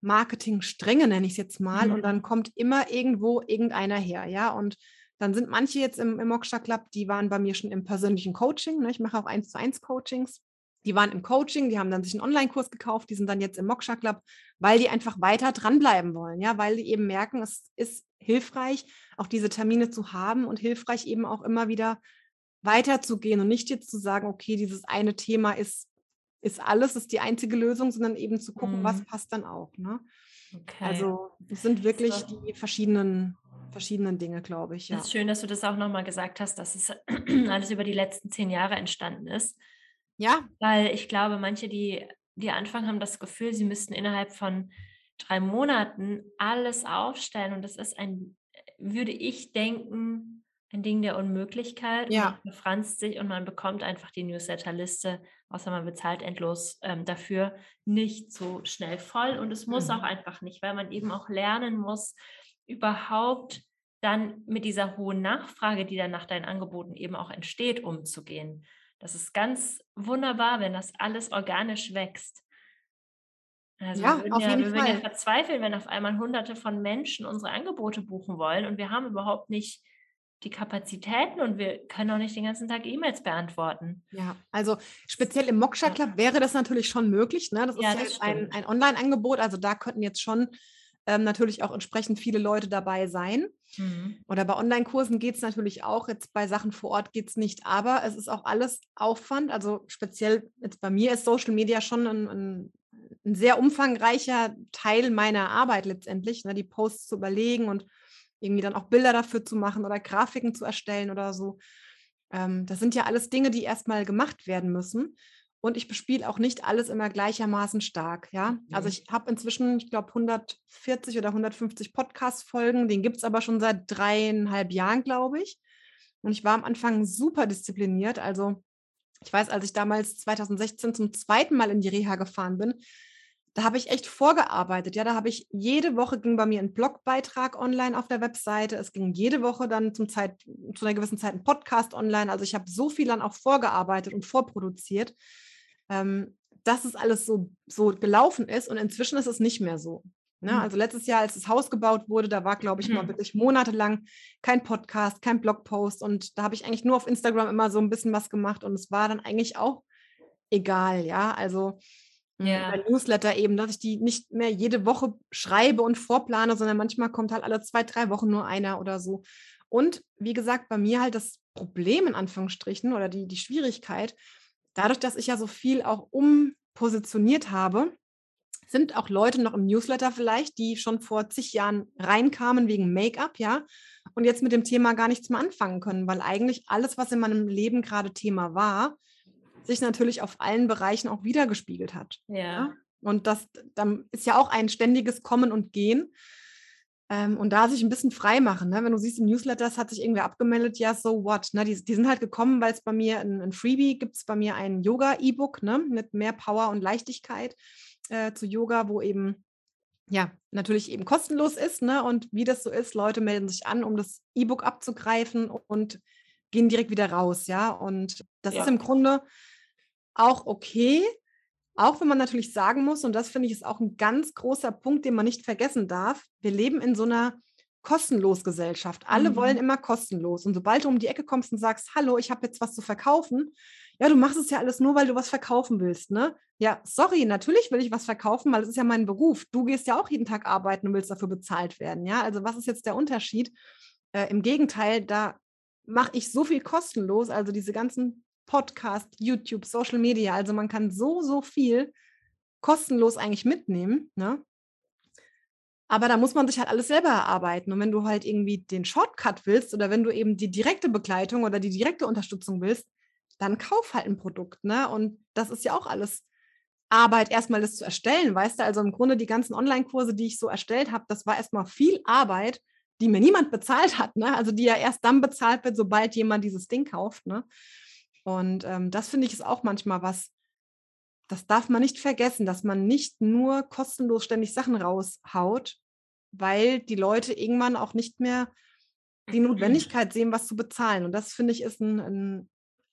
Marketingstränge, nenne ich es jetzt mal. Mhm. Und dann kommt immer irgendwo irgendeiner her, ja. Und dann sind manche jetzt im, im Moksha Club, die waren bei mir schon im persönlichen Coaching. Ne? Ich mache auch eins zu eins Coachings die waren im Coaching, die haben dann sich einen Online-Kurs gekauft, die sind dann jetzt im Moksha Club, weil die einfach weiter dranbleiben wollen, ja, weil die eben merken, es ist hilfreich, auch diese Termine zu haben und hilfreich eben auch immer wieder weiterzugehen und nicht jetzt zu sagen, okay, dieses eine Thema ist, ist alles, ist die einzige Lösung, sondern eben zu gucken, mhm. was passt dann auch. Ne? Okay. Also es sind wirklich so. die verschiedenen, verschiedenen Dinge, glaube ich.
Ja. Das ist schön, dass du das auch nochmal gesagt hast, dass es alles über die letzten zehn Jahre entstanden ist. Ja. Weil ich glaube, manche, die, die anfangen, haben das Gefühl, sie müssten innerhalb von drei Monaten alles aufstellen. Und das ist ein, würde ich denken, ein Ding der Unmöglichkeit. Ja. Man befranst sich und man bekommt einfach die Newsletterliste, außer man bezahlt endlos ähm, dafür, nicht so schnell voll. Und es muss mhm. auch einfach nicht, weil man eben auch lernen muss, überhaupt dann mit dieser hohen Nachfrage, die dann nach deinen Angeboten eben auch entsteht, umzugehen. Das ist ganz wunderbar, wenn das alles organisch wächst. Also ja, wir würden, ja, wir würden ja verzweifeln, wenn auf einmal hunderte von Menschen unsere Angebote buchen wollen und wir haben überhaupt nicht die Kapazitäten und wir können auch nicht den ganzen Tag E-Mails beantworten.
Ja, also speziell im Moksha Club ja. wäre das natürlich schon möglich. Ne? Das ist ja, das ein, ein Online-Angebot, also da könnten jetzt schon ähm, natürlich auch entsprechend viele Leute dabei sein. Mhm. Oder bei Online-Kursen geht es natürlich auch, jetzt bei Sachen vor Ort geht es nicht, aber es ist auch alles Aufwand. Also speziell jetzt bei mir ist Social Media schon ein, ein, ein sehr umfangreicher Teil meiner Arbeit letztendlich, ne? die Posts zu überlegen und irgendwie dann auch Bilder dafür zu machen oder Grafiken zu erstellen oder so. Ähm, das sind ja alles Dinge, die erstmal gemacht werden müssen. Und ich bespiele auch nicht alles immer gleichermaßen stark. Ja, also mhm. ich habe inzwischen, ich glaube, 140 oder 150 Podcast-Folgen. Den gibt es aber schon seit dreieinhalb Jahren, glaube ich. Und ich war am Anfang super diszipliniert. Also ich weiß, als ich damals 2016 zum zweiten Mal in die Reha gefahren bin, da habe ich echt vorgearbeitet. Ja, da habe ich jede Woche ging bei mir ein Blogbeitrag online auf der Webseite. Es ging jede Woche dann zum Zeit, zu einer gewissen Zeit ein Podcast online. Also ich habe so viel dann auch vorgearbeitet und vorproduziert, ähm, dass es alles so, so gelaufen ist. Und inzwischen ist es nicht mehr so. Ne? Mhm. Also letztes Jahr, als das Haus gebaut wurde, da war, glaube ich, mhm. mal wirklich monatelang kein Podcast, kein Blogpost. Und da habe ich eigentlich nur auf Instagram immer so ein bisschen was gemacht. Und es war dann eigentlich auch egal, ja. Also ja. Bei Newsletter eben, dass ich die nicht mehr jede Woche schreibe und vorplane, sondern manchmal kommt halt alle zwei, drei Wochen nur einer oder so. Und wie gesagt, bei mir halt das Problem in Anführungsstrichen oder die, die Schwierigkeit, dadurch, dass ich ja so viel auch umpositioniert habe, sind auch Leute noch im Newsletter vielleicht, die schon vor zig Jahren reinkamen wegen Make-up, ja, und jetzt mit dem Thema gar nichts mehr anfangen können, weil eigentlich alles, was in meinem Leben gerade Thema war, sich natürlich auf allen Bereichen auch wiedergespiegelt hat. Ja. ja? Und das dann ist ja auch ein ständiges Kommen und Gehen. Ähm, und da sich ein bisschen frei machen. Ne? Wenn du siehst, im Newsletter das hat sich irgendwer abgemeldet, ja, so what? Ne? Die, die sind halt gekommen, weil es bei mir ein, ein Freebie gibt, es bei mir ein Yoga-E-Book ne? mit mehr Power und Leichtigkeit äh, zu Yoga, wo eben ja, natürlich eben kostenlos ist, ne? Und wie das so ist, Leute melden sich an, um das E-Book abzugreifen und gehen direkt wieder raus, ja. Und das ja. ist im Grunde auch okay, auch wenn man natürlich sagen muss, und das finde ich ist auch ein ganz großer Punkt, den man nicht vergessen darf, wir leben in so einer kostenlos Gesellschaft. Alle mhm. wollen immer kostenlos. Und sobald du um die Ecke kommst und sagst, hallo, ich habe jetzt was zu verkaufen, ja, du machst es ja alles nur, weil du was verkaufen willst, ne? Ja, sorry, natürlich will ich was verkaufen, weil es ist ja mein Beruf. Du gehst ja auch jeden Tag arbeiten und willst dafür bezahlt werden, ja? Also was ist jetzt der Unterschied? Äh, Im Gegenteil, da mache ich so viel kostenlos, also diese ganzen Podcast, YouTube, Social Media. Also man kann so, so viel kostenlos eigentlich mitnehmen. Ne? Aber da muss man sich halt alles selber erarbeiten. Und wenn du halt irgendwie den Shortcut willst oder wenn du eben die direkte Begleitung oder die direkte Unterstützung willst, dann kauf halt ein Produkt. Ne? Und das ist ja auch alles Arbeit, erstmal das zu erstellen, weißt du? Also im Grunde die ganzen Online-Kurse, die ich so erstellt habe, das war erstmal viel Arbeit, die mir niemand bezahlt hat. Ne? Also die ja erst dann bezahlt wird, sobald jemand dieses Ding kauft. Ne? Und ähm, das finde ich ist auch manchmal was, das darf man nicht vergessen, dass man nicht nur kostenlos ständig Sachen raushaut, weil die Leute irgendwann auch nicht mehr die Notwendigkeit sehen, was zu bezahlen. Und das finde ich ist ein, ein,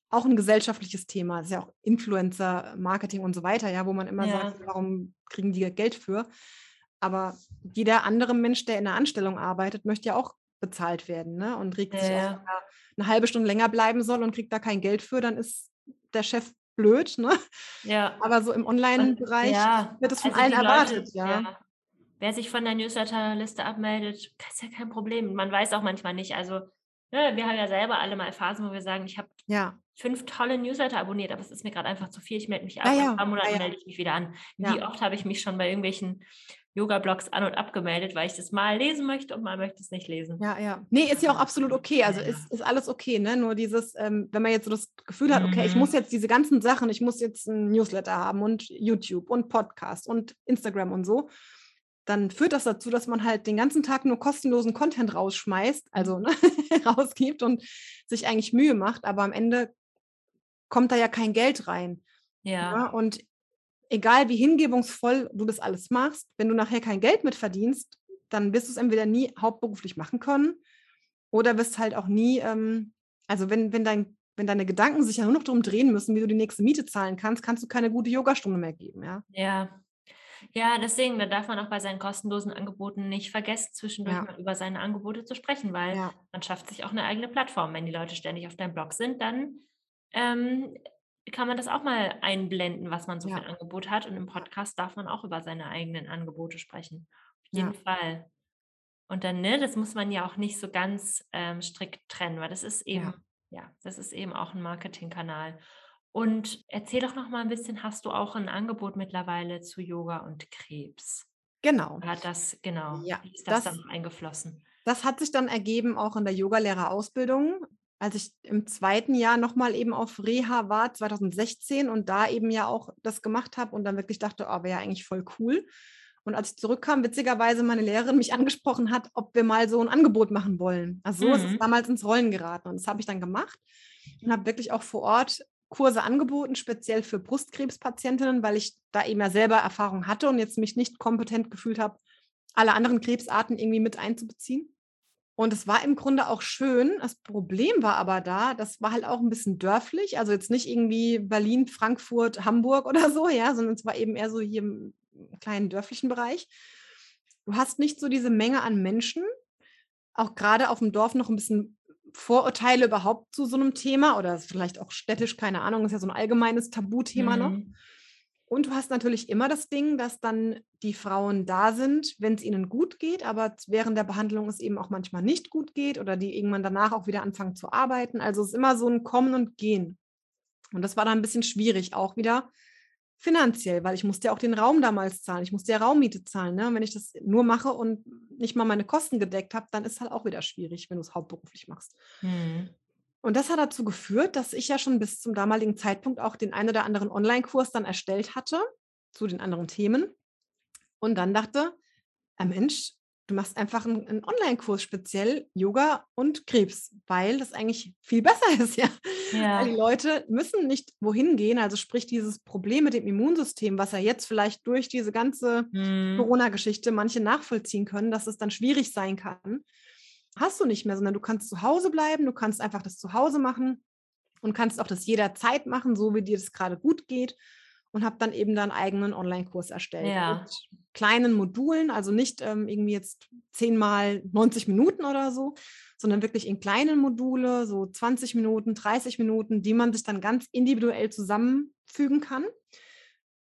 auch ein gesellschaftliches Thema. Das ist ja auch Influencer-Marketing und so weiter, ja, wo man immer ja. sagt, warum kriegen die Geld für? Aber jeder andere Mensch, der in einer Anstellung arbeitet, möchte ja auch bezahlt werden ne? und regt ja. sich auf, eine halbe Stunde länger bleiben soll und kriegt da kein Geld für, dann ist der Chef blöd. Ne? Ja. Aber so im Online-Bereich ja. wird es von also allen erwartet. Leute, ja. ja.
Wer sich von der Newsletterliste abmeldet, ist ja kein Problem. Man weiß auch manchmal nicht, also ne, wir haben ja selber alle mal Phasen, wo wir sagen, ich habe
Ja.
fünf tolle Newsletter abonniert, aber es ist mir gerade einfach zu viel. Ich melde mich ab,
Ja,
in
ja.
ein paar Monaten
Ja, ja.
melde ich mich wieder an. Wie
Ja.
oft habe ich mich schon bei irgendwelchen Yoga-Blogs an und abgemeldet, weil ich das mal lesen möchte und mal möchte es nicht lesen.
Ja, ja. Nee, ist ja auch absolut okay. Also
Ja,
ist, ist alles okay, ne? Nur dieses, ähm, wenn man jetzt so das Gefühl hat, okay, ich
Mhm.
muss jetzt diese ganzen Sachen, ich muss jetzt ein Newsletter haben und YouTube und Podcast und Instagram und so, dann führt das dazu, dass man halt den ganzen Tag nur kostenlosen Content rausschmeißt, also ne, rausgibt und sich eigentlich Mühe macht, aber am Ende kommt da ja kein Geld rein.
Ja.
Ja, und egal wie hingebungsvoll du das alles machst, wenn du nachher kein Geld mit verdienst, dann wirst du es entweder nie hauptberuflich machen können oder wirst halt auch nie, ähm, also wenn, wenn, dein, wenn deine Gedanken sich ja nur noch darum drehen müssen, wie du die nächste Miete zahlen kannst, kannst du keine gute Yogastunde mehr geben, ja.
Ja. Ja, deswegen, da darf man auch bei seinen kostenlosen Angeboten nicht vergessen, zwischendurch
Ja.
mal über seine Angebote zu sprechen, weil
Ja,
man schafft sich auch eine eigene Plattform. Wenn die Leute ständig auf deinem Blog sind, dann ähm, kann man das auch mal einblenden, was man so für
Ja.
ein Angebot hat. Und im Podcast darf man auch über seine eigenen Angebote sprechen. Auf jeden
Ja.
Fall. Und dann, ne, das muss man ja auch nicht so ganz ähm, strikt trennen, weil das ist eben,
ja.
ja, das ist eben auch ein Marketingkanal. Und erzähl doch noch mal ein bisschen, hast du auch ein Angebot mittlerweile zu Yoga und Krebs?
Genau.
Hat das, genau,
Ja,
wie ist das,
das-
dann eingeflossen?
Das hat sich dann ergeben auch in der Yogalehrerausbildung, als ich im zweiten Jahr nochmal eben auf Reha war, 2016, und da eben ja auch das gemacht habe und dann wirklich dachte, oh, wäre ja eigentlich voll cool. Und als ich zurückkam, witzigerweise meine Lehrerin mich angesprochen hat, ob wir mal so ein Angebot machen wollen. Also so ist es
Mhm.
damals ins Rollen geraten. Und das habe ich dann gemacht und habe wirklich auch vor Ort Kurse angeboten, speziell für Brustkrebspatientinnen, weil ich da eben ja selber Erfahrung hatte und jetzt mich nicht kompetent gefühlt habe, alle anderen Krebsarten irgendwie mit einzubeziehen. Und es war im Grunde auch schön. Das Problem war aber da, das war halt auch ein bisschen dörflich. Also jetzt nicht irgendwie Berlin, Frankfurt, Hamburg oder so, ja, sondern es war eben eher so hier im kleinen dörflichen Bereich. Du hast nicht so diese Menge an Menschen, auch gerade auf dem Dorf noch ein bisschen Vorurteile überhaupt zu so einem Thema oder vielleicht auch städtisch, keine Ahnung, ist ja so ein allgemeines Tabuthema noch. Und du hast natürlich immer das Ding, dass dann die Frauen da sind, wenn es ihnen gut geht, aber während der Behandlung es eben auch manchmal nicht gut geht oder die irgendwann danach auch wieder anfangen zu arbeiten. Also es ist immer so ein Kommen und Gehen. Und das war dann ein bisschen schwierig, auch wieder finanziell, weil ich musste ja auch den Raum damals zahlen. Ich musste ja Raummiete zahlen. Ne? Und wenn ich das nur mache und nicht mal meine Kosten gedeckt habe, dann ist halt auch wieder schwierig, wenn du es hauptberuflich machst.
Mhm.
Und das hat dazu geführt, dass ich ja schon bis zum damaligen Zeitpunkt auch den ein oder anderen Online-Kurs dann erstellt hatte zu den anderen Themen. Und dann dachte, ah Mensch, du machst einfach einen, einen Online-Kurs speziell Yoga und Krebs, weil das eigentlich viel besser ist, ja. Weil die
Ja.
Leute müssen nicht wohin gehen, also sprich dieses Problem mit dem Immunsystem, was ja jetzt vielleicht durch diese ganze
Mhm.
Corona-Geschichte manche nachvollziehen können, dass es dann schwierig sein kann, hast du nicht mehr, sondern du kannst zu Hause bleiben, du kannst einfach das zu Hause machen und kannst auch das jederzeit machen, so wie dir das gerade gut geht. Und habe dann eben dann einen eigenen Online-Kurs erstellt.
Ja.
Mit kleinen Modulen, also nicht ähm, irgendwie jetzt 10 mal 90 Minuten oder so, sondern wirklich in kleinen Module, so 20 Minuten, 30 Minuten, die man sich dann ganz individuell zusammenfügen kann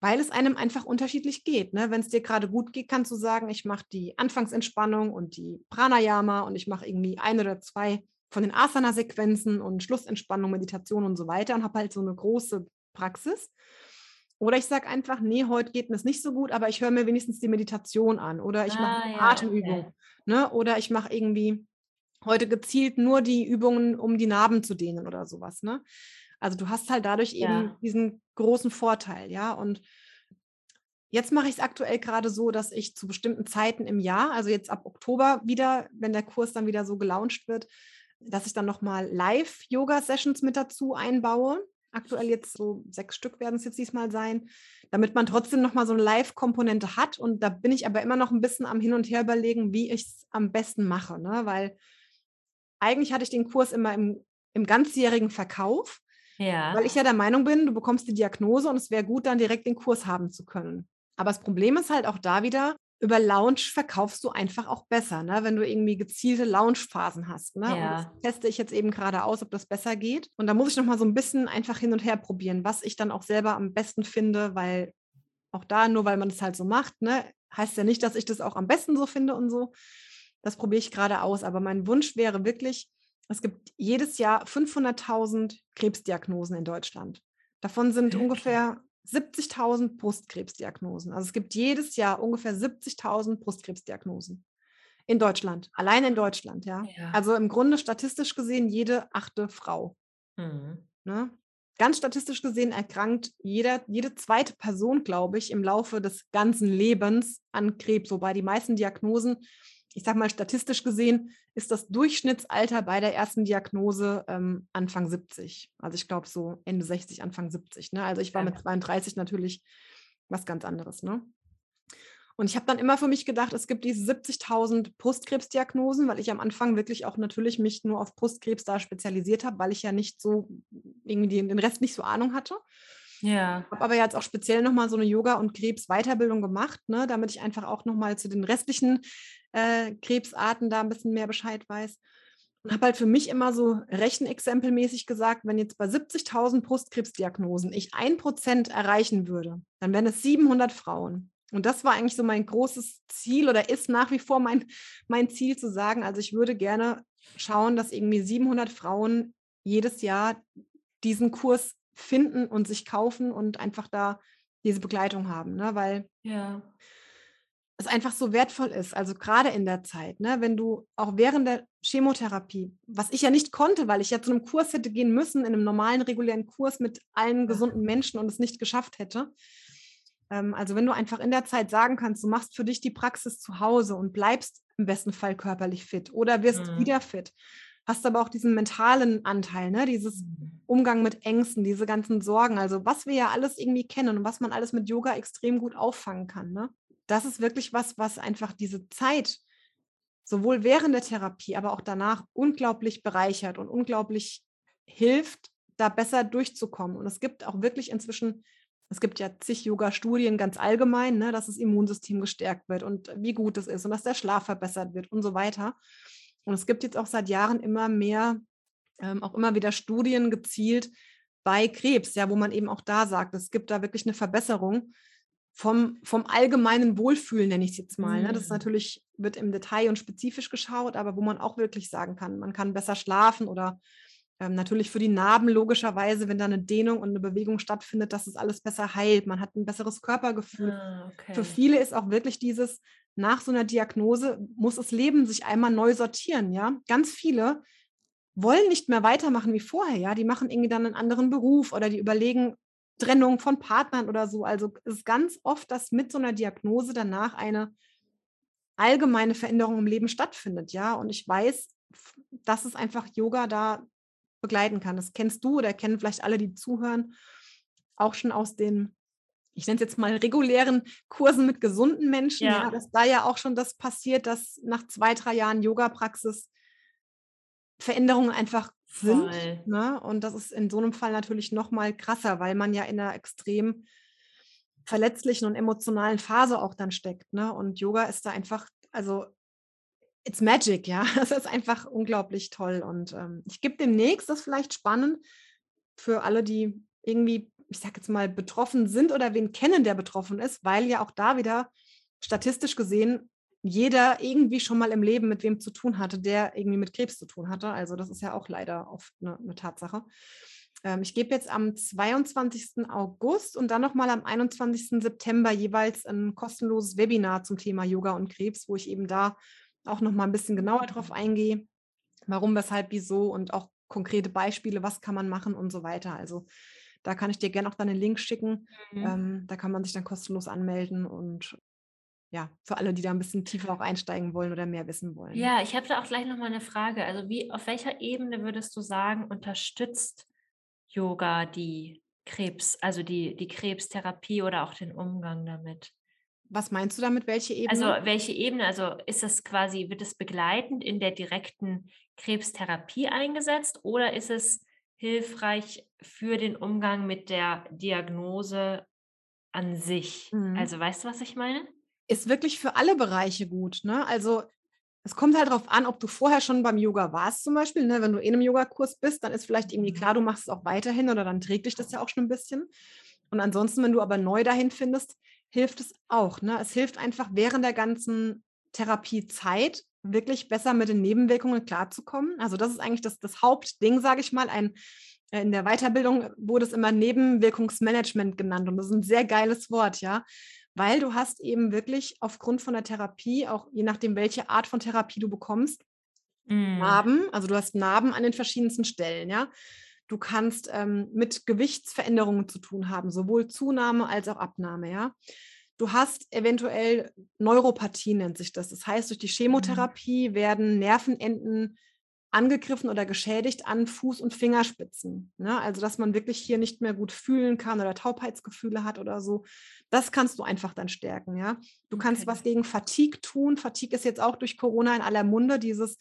weil es einem einfach unterschiedlich geht. Ne? Wenn es dir gerade gut geht, kannst du sagen, ich mache die Anfangsentspannung und die Pranayama und ich mache irgendwie ein oder zwei von den Asana-Sequenzen und Schlussentspannung, Meditation und so weiter und habe halt so eine große Praxis. Oder ich sage einfach, nee, heute geht mir es nicht so gut, aber ich höre mir wenigstens die Meditation an oder ich mache
Ah,
eine
ja,
Atemübung.
okay.
Ne? Oder ich mache irgendwie heute gezielt nur die Übungen, um die Narben zu dehnen oder sowas. Ne? Also du hast halt dadurch eben
Ja.
diesen großen Vorteil, ja. Und jetzt mache ich es aktuell gerade so, dass ich zu bestimmten Zeiten im Jahr, also jetzt ab Oktober wieder, wenn der Kurs dann wieder so gelauncht wird, dass ich dann nochmal Live-Yoga-Sessions mit dazu einbaue. Aktuell jetzt so sechs Stück werden es jetzt diesmal sein, damit man trotzdem nochmal so eine Live-Komponente hat. Und da bin ich aber immer noch ein bisschen am Hin und Her überlegen, wie ich es am besten mache. Ne? Weil eigentlich hatte ich den Kurs immer im, im ganzjährigen Verkauf,
Ja.
weil ich ja der Meinung bin, du bekommst die Diagnose und es wäre gut, dann direkt den Kurs haben zu können. Aber das Problem ist halt auch da wieder, über Lounge verkaufst du einfach auch besser, ne? wenn du irgendwie gezielte Lounge-Phasen hast. Ne? Und
Ja.
das teste ich jetzt eben gerade aus, ob das besser geht. Und da muss ich noch mal so ein bisschen einfach hin und her probieren, was ich dann auch selber am besten finde, weil auch da, nur weil man es halt so macht, ne, heißt ja nicht, dass ich das auch am besten so finde und so. Das probiere ich gerade aus. Aber mein Wunsch wäre wirklich, es gibt jedes Jahr 500.000 Krebsdiagnosen in Deutschland. Davon sind
Wirklich?
ungefähr 70.000 Brustkrebsdiagnosen. Also es gibt jedes Jahr ungefähr 70.000 Brustkrebsdiagnosen in Deutschland, allein in Deutschland, ja.
Ja.
Also im Grunde statistisch gesehen jede achte Frau.
Mhm.
Ne? Ganz statistisch gesehen erkrankt jeder, jede zweite Person, glaube ich, im Laufe des ganzen Lebens an Krebs. Wobei die meisten Diagnosen, ich sage mal statistisch gesehen, ist das Durchschnittsalter bei der ersten Diagnose ähm, Anfang 70. Also ich glaube so Ende 60, Anfang 70. Ne? Also ich war mit 32 natürlich was ganz anderes. Ne? Und ich habe dann immer für mich gedacht, es gibt diese 70.000 Brustkrebsdiagnosen, weil ich am Anfang wirklich auch natürlich mich nur auf Brustkrebs da spezialisiert habe, weil ich ja nicht so irgendwie den Rest nicht so Ahnung hatte.
Ja.
Habe aber jetzt auch speziell nochmal so eine Yoga- und Krebs-Weiterbildung gemacht, ne, damit ich einfach auch nochmal zu den restlichen äh, Krebsarten da ein bisschen mehr Bescheid weiß. Und habe halt für mich immer so rechenexempelmäßig gesagt, wenn jetzt bei 70.000 Brustkrebsdiagnosen ich ein Prozent erreichen würde, dann wären es 700 Frauen. Und das war eigentlich so mein großes Ziel oder ist nach wie vor mein, mein Ziel zu sagen, also ich würde gerne schauen, dass irgendwie 700 Frauen jedes Jahr diesen Kurs finden und sich kaufen und einfach da diese Begleitung haben, ne? weil
Ja.
es einfach so wertvoll ist, also gerade in der Zeit, ne? wenn du auch während der Chemotherapie, was ich ja nicht konnte, weil ich ja zu einem Kurs hätte gehen müssen, in einem normalen, regulären Kurs mit allen gesunden Menschen und es nicht geschafft hätte. Ähm, also wenn du einfach in der Zeit sagen kannst, du machst für dich die Praxis zu Hause und bleibst im besten Fall körperlich fit oder wirst
Mhm.
wieder fit, hast aber auch diesen mentalen Anteil, ne? dieses
Mhm.
Umgang mit Ängsten, diese ganzen Sorgen, also was wir ja alles irgendwie kennen und was man alles mit Yoga extrem gut auffangen kann. Ne? Das ist wirklich was, was einfach diese Zeit sowohl während der Therapie, aber auch danach unglaublich bereichert und unglaublich hilft, da besser durchzukommen. Und es gibt auch wirklich inzwischen, es gibt ja zig Yoga-Studien ganz allgemein, ne, dass das Immunsystem gestärkt wird und wie gut es ist und dass der Schlaf verbessert wird und so weiter. Und es gibt jetzt auch seit Jahren immer mehr, ähm, auch immer wieder Studien gezielt bei Krebs, ja, wo man eben auch da sagt, es gibt da wirklich eine Verbesserung vom, vom allgemeinen Wohlfühlen, nenne ich es jetzt mal. Ne? Das
Mhm.
natürlich, wird im Detail und spezifisch geschaut, aber wo man auch wirklich sagen kann, man kann besser schlafen oder ähm, natürlich für die Narben logischerweise, wenn da eine Dehnung und eine Bewegung stattfindet, dass es alles besser heilt. Man hat ein besseres Körpergefühl.
Ah,
Für
okay.
viele ist auch wirklich dieses, nach so einer Diagnose muss das Leben sich einmal neu sortieren, ja. Ganz viele wollen nicht mehr weitermachen wie vorher, ja. Die machen irgendwie dann einen anderen Beruf oder die überlegen Trennung von Partnern oder so. Also es ist ganz oft, dass mit so einer Diagnose danach eine allgemeine Veränderung im Leben stattfindet, ja. Und ich weiß, dass es einfach Yoga da begleiten kann. Das kennst du oder kennen vielleicht alle, die zuhören, auch schon aus den, ich nenne es jetzt mal regulären Kursen mit gesunden Menschen, ja.
Ja.
dass da ja auch schon das passiert, dass nach zwei, drei Jahren Yoga-Praxis Veränderungen einfach sind.
Voll.
Ne? Und das ist in so einem Fall natürlich noch mal krasser, weil man ja in einer extrem verletzlichen und emotionalen Phase auch dann steckt. Ne? Und Yoga ist da einfach, also it's magic, ja. Das ist einfach unglaublich toll. Und ähm, ich gebe demnächst, das ist vielleicht spannend für alle, die irgendwie, ich sage jetzt mal, betroffen sind oder wen kennen, der betroffen ist, weil ja auch da wieder statistisch gesehen jeder irgendwie schon mal im Leben mit wem zu tun hatte, der irgendwie mit Krebs zu tun hatte. Also das ist ja auch leider oft eine, eine Tatsache. Ähm, ich gebe jetzt am 22. August und dann nochmal am 21. September jeweils ein kostenloses Webinar zum Thema Yoga und Krebs, wo ich eben da auch nochmal ein bisschen genauer drauf eingehe, warum, weshalb, wieso und auch konkrete Beispiele, was kann man machen und so weiter. Also da kann ich dir gerne auch dann einen Link schicken.
Mhm.
Ähm, da kann man sich dann kostenlos anmelden und ja, für alle, die da ein bisschen tiefer auch einsteigen wollen oder mehr wissen wollen.
Ja, ich habe da auch gleich noch mal eine Frage. Also wie, auf welcher Ebene würdest du sagen, unterstützt Yoga die Krebs, also die, die Krebstherapie oder auch den Umgang damit?
Was meinst du damit? Welche Ebene?
Also welche Ebene? Also ist es quasi, wird es begleitend in der direkten Krebstherapie eingesetzt oder ist es hilfreich für den Umgang mit der Diagnose an sich?
Mhm.
Also weißt du, was ich meine?
Ist wirklich für alle Bereiche gut. Ne? Also es kommt halt darauf an, ob du vorher schon beim Yoga warst zum Beispiel. Ne? Wenn du in einem Yogakurs bist, dann ist vielleicht irgendwie
Mhm.
klar, du machst es auch weiterhin oder dann trägt dich das ja auch schon ein bisschen. Und ansonsten, wenn du aber neu dahin findest, hilft es auch. Ne? Es hilft einfach während der ganzen Therapiezeit wirklich besser mit den Nebenwirkungen klarzukommen. Also das ist eigentlich das, das Hauptding, sage ich mal. Ein, äh, in der Weiterbildung wurde es immer Nebenwirkungsmanagement genannt und das ist ein sehr geiles Wort, ja, weil du hast eben wirklich aufgrund von der Therapie, auch je nachdem, welche Art von Therapie du bekommst, mm. Narben, also du hast Narben an den verschiedensten Stellen, ja. Du kannst ähm, mit Gewichtsveränderungen zu tun haben, sowohl Zunahme als auch Abnahme, ja. Du hast eventuell Neuropathie, nennt sich das. Das heißt, durch die mhm. Chemotherapie werden Nervenenden angegriffen oder geschädigt an Fuß- und Fingerspitzen. Ne? Also, dass man wirklich hier nicht mehr gut fühlen kann oder Taubheitsgefühle hat oder so. Das kannst du einfach dann stärken. Ja? Du okay. kannst was gegen Fatigue tun. Fatigue ist jetzt auch durch Corona in aller Munde, dieses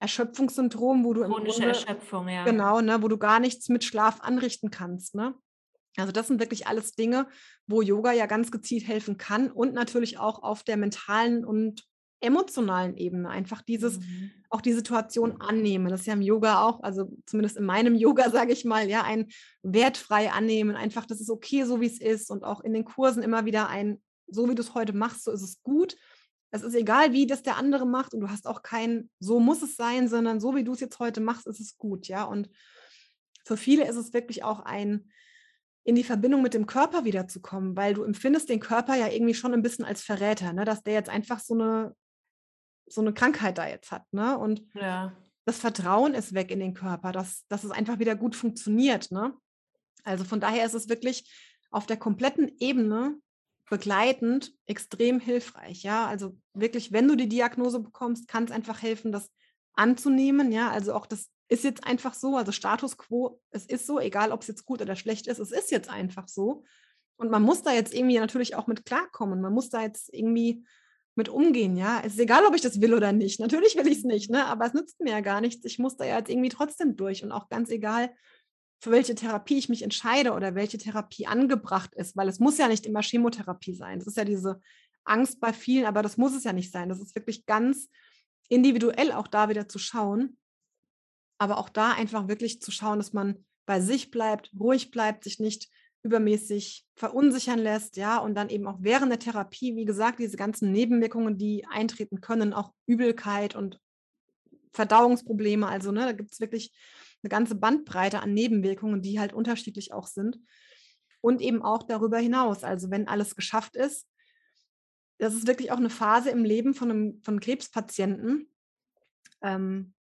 Erschöpfungssyndrom, wo du
Chronische
Grunde,
Erschöpfung, ja.
Genau, ne, wo du gar nichts mit Schlaf anrichten kannst. Ne? Also das sind wirklich alles Dinge, wo Yoga ja ganz gezielt helfen kann und natürlich auch auf der mentalen und emotionalen Ebene einfach dieses mhm. Auch die Situation annehmen. Das ist ja im Yoga auch, also zumindest in meinem Yoga sage ich mal, ja, ein wertfrei annehmen, einfach das ist okay so wie es ist und auch in den Kursen immer wieder ein so wie du es heute machst, so ist es gut. Es ist egal, wie das der andere macht und du hast auch kein so muss es sein, sondern so wie du es jetzt heute machst, ist es gut, ja? Und für viele ist es wirklich auch ein in die Verbindung mit dem Körper wiederzukommen, weil du empfindest den Körper ja irgendwie schon ein bisschen als Verräter, ne? dass der jetzt einfach so eine, so eine Krankheit da jetzt hat. Ne? Und ja. das Vertrauen ist weg in den Körper, dass, dass es einfach wieder gut funktioniert. Ne? Also von daher ist es wirklich auf der kompletten Ebene begleitend extrem hilfreich. Ja, also wirklich, wenn du die Diagnose bekommst, kann es einfach helfen, das anzunehmen. Ja, also auch das ist jetzt einfach so, also Status quo, es ist so, egal ob es jetzt gut oder schlecht ist, es ist jetzt einfach so. Und man muss da jetzt irgendwie natürlich auch mit klarkommen. Man muss da jetzt irgendwie mit umgehen, ja. Es ist egal, ob ich das will oder nicht. Natürlich will ich es nicht, ne? Aber es nützt mir ja gar nichts. Ich muss da ja jetzt irgendwie trotzdem durch. Und auch ganz egal, für welche Therapie ich mich entscheide oder welche Therapie angebracht ist, weil es muss ja nicht immer Chemotherapie sein. Das ist ja diese Angst bei vielen, aber das muss es ja nicht sein. Das ist wirklich ganz individuell auch da wieder zu schauen, aber auch da einfach wirklich zu schauen, dass man bei sich bleibt, ruhig bleibt, sich nicht übermäßig verunsichern lässt, ja, und dann eben auch während der Therapie, wie gesagt, diese ganzen Nebenwirkungen, die eintreten können, auch Übelkeit und Verdauungsprobleme, also ne, da gibt es wirklich eine ganze Bandbreite an Nebenwirkungen, die halt unterschiedlich auch sind. Und eben auch darüber hinaus, also wenn alles geschafft ist, das ist wirklich auch eine Phase im Leben von einem, von Krebspatienten, ähm,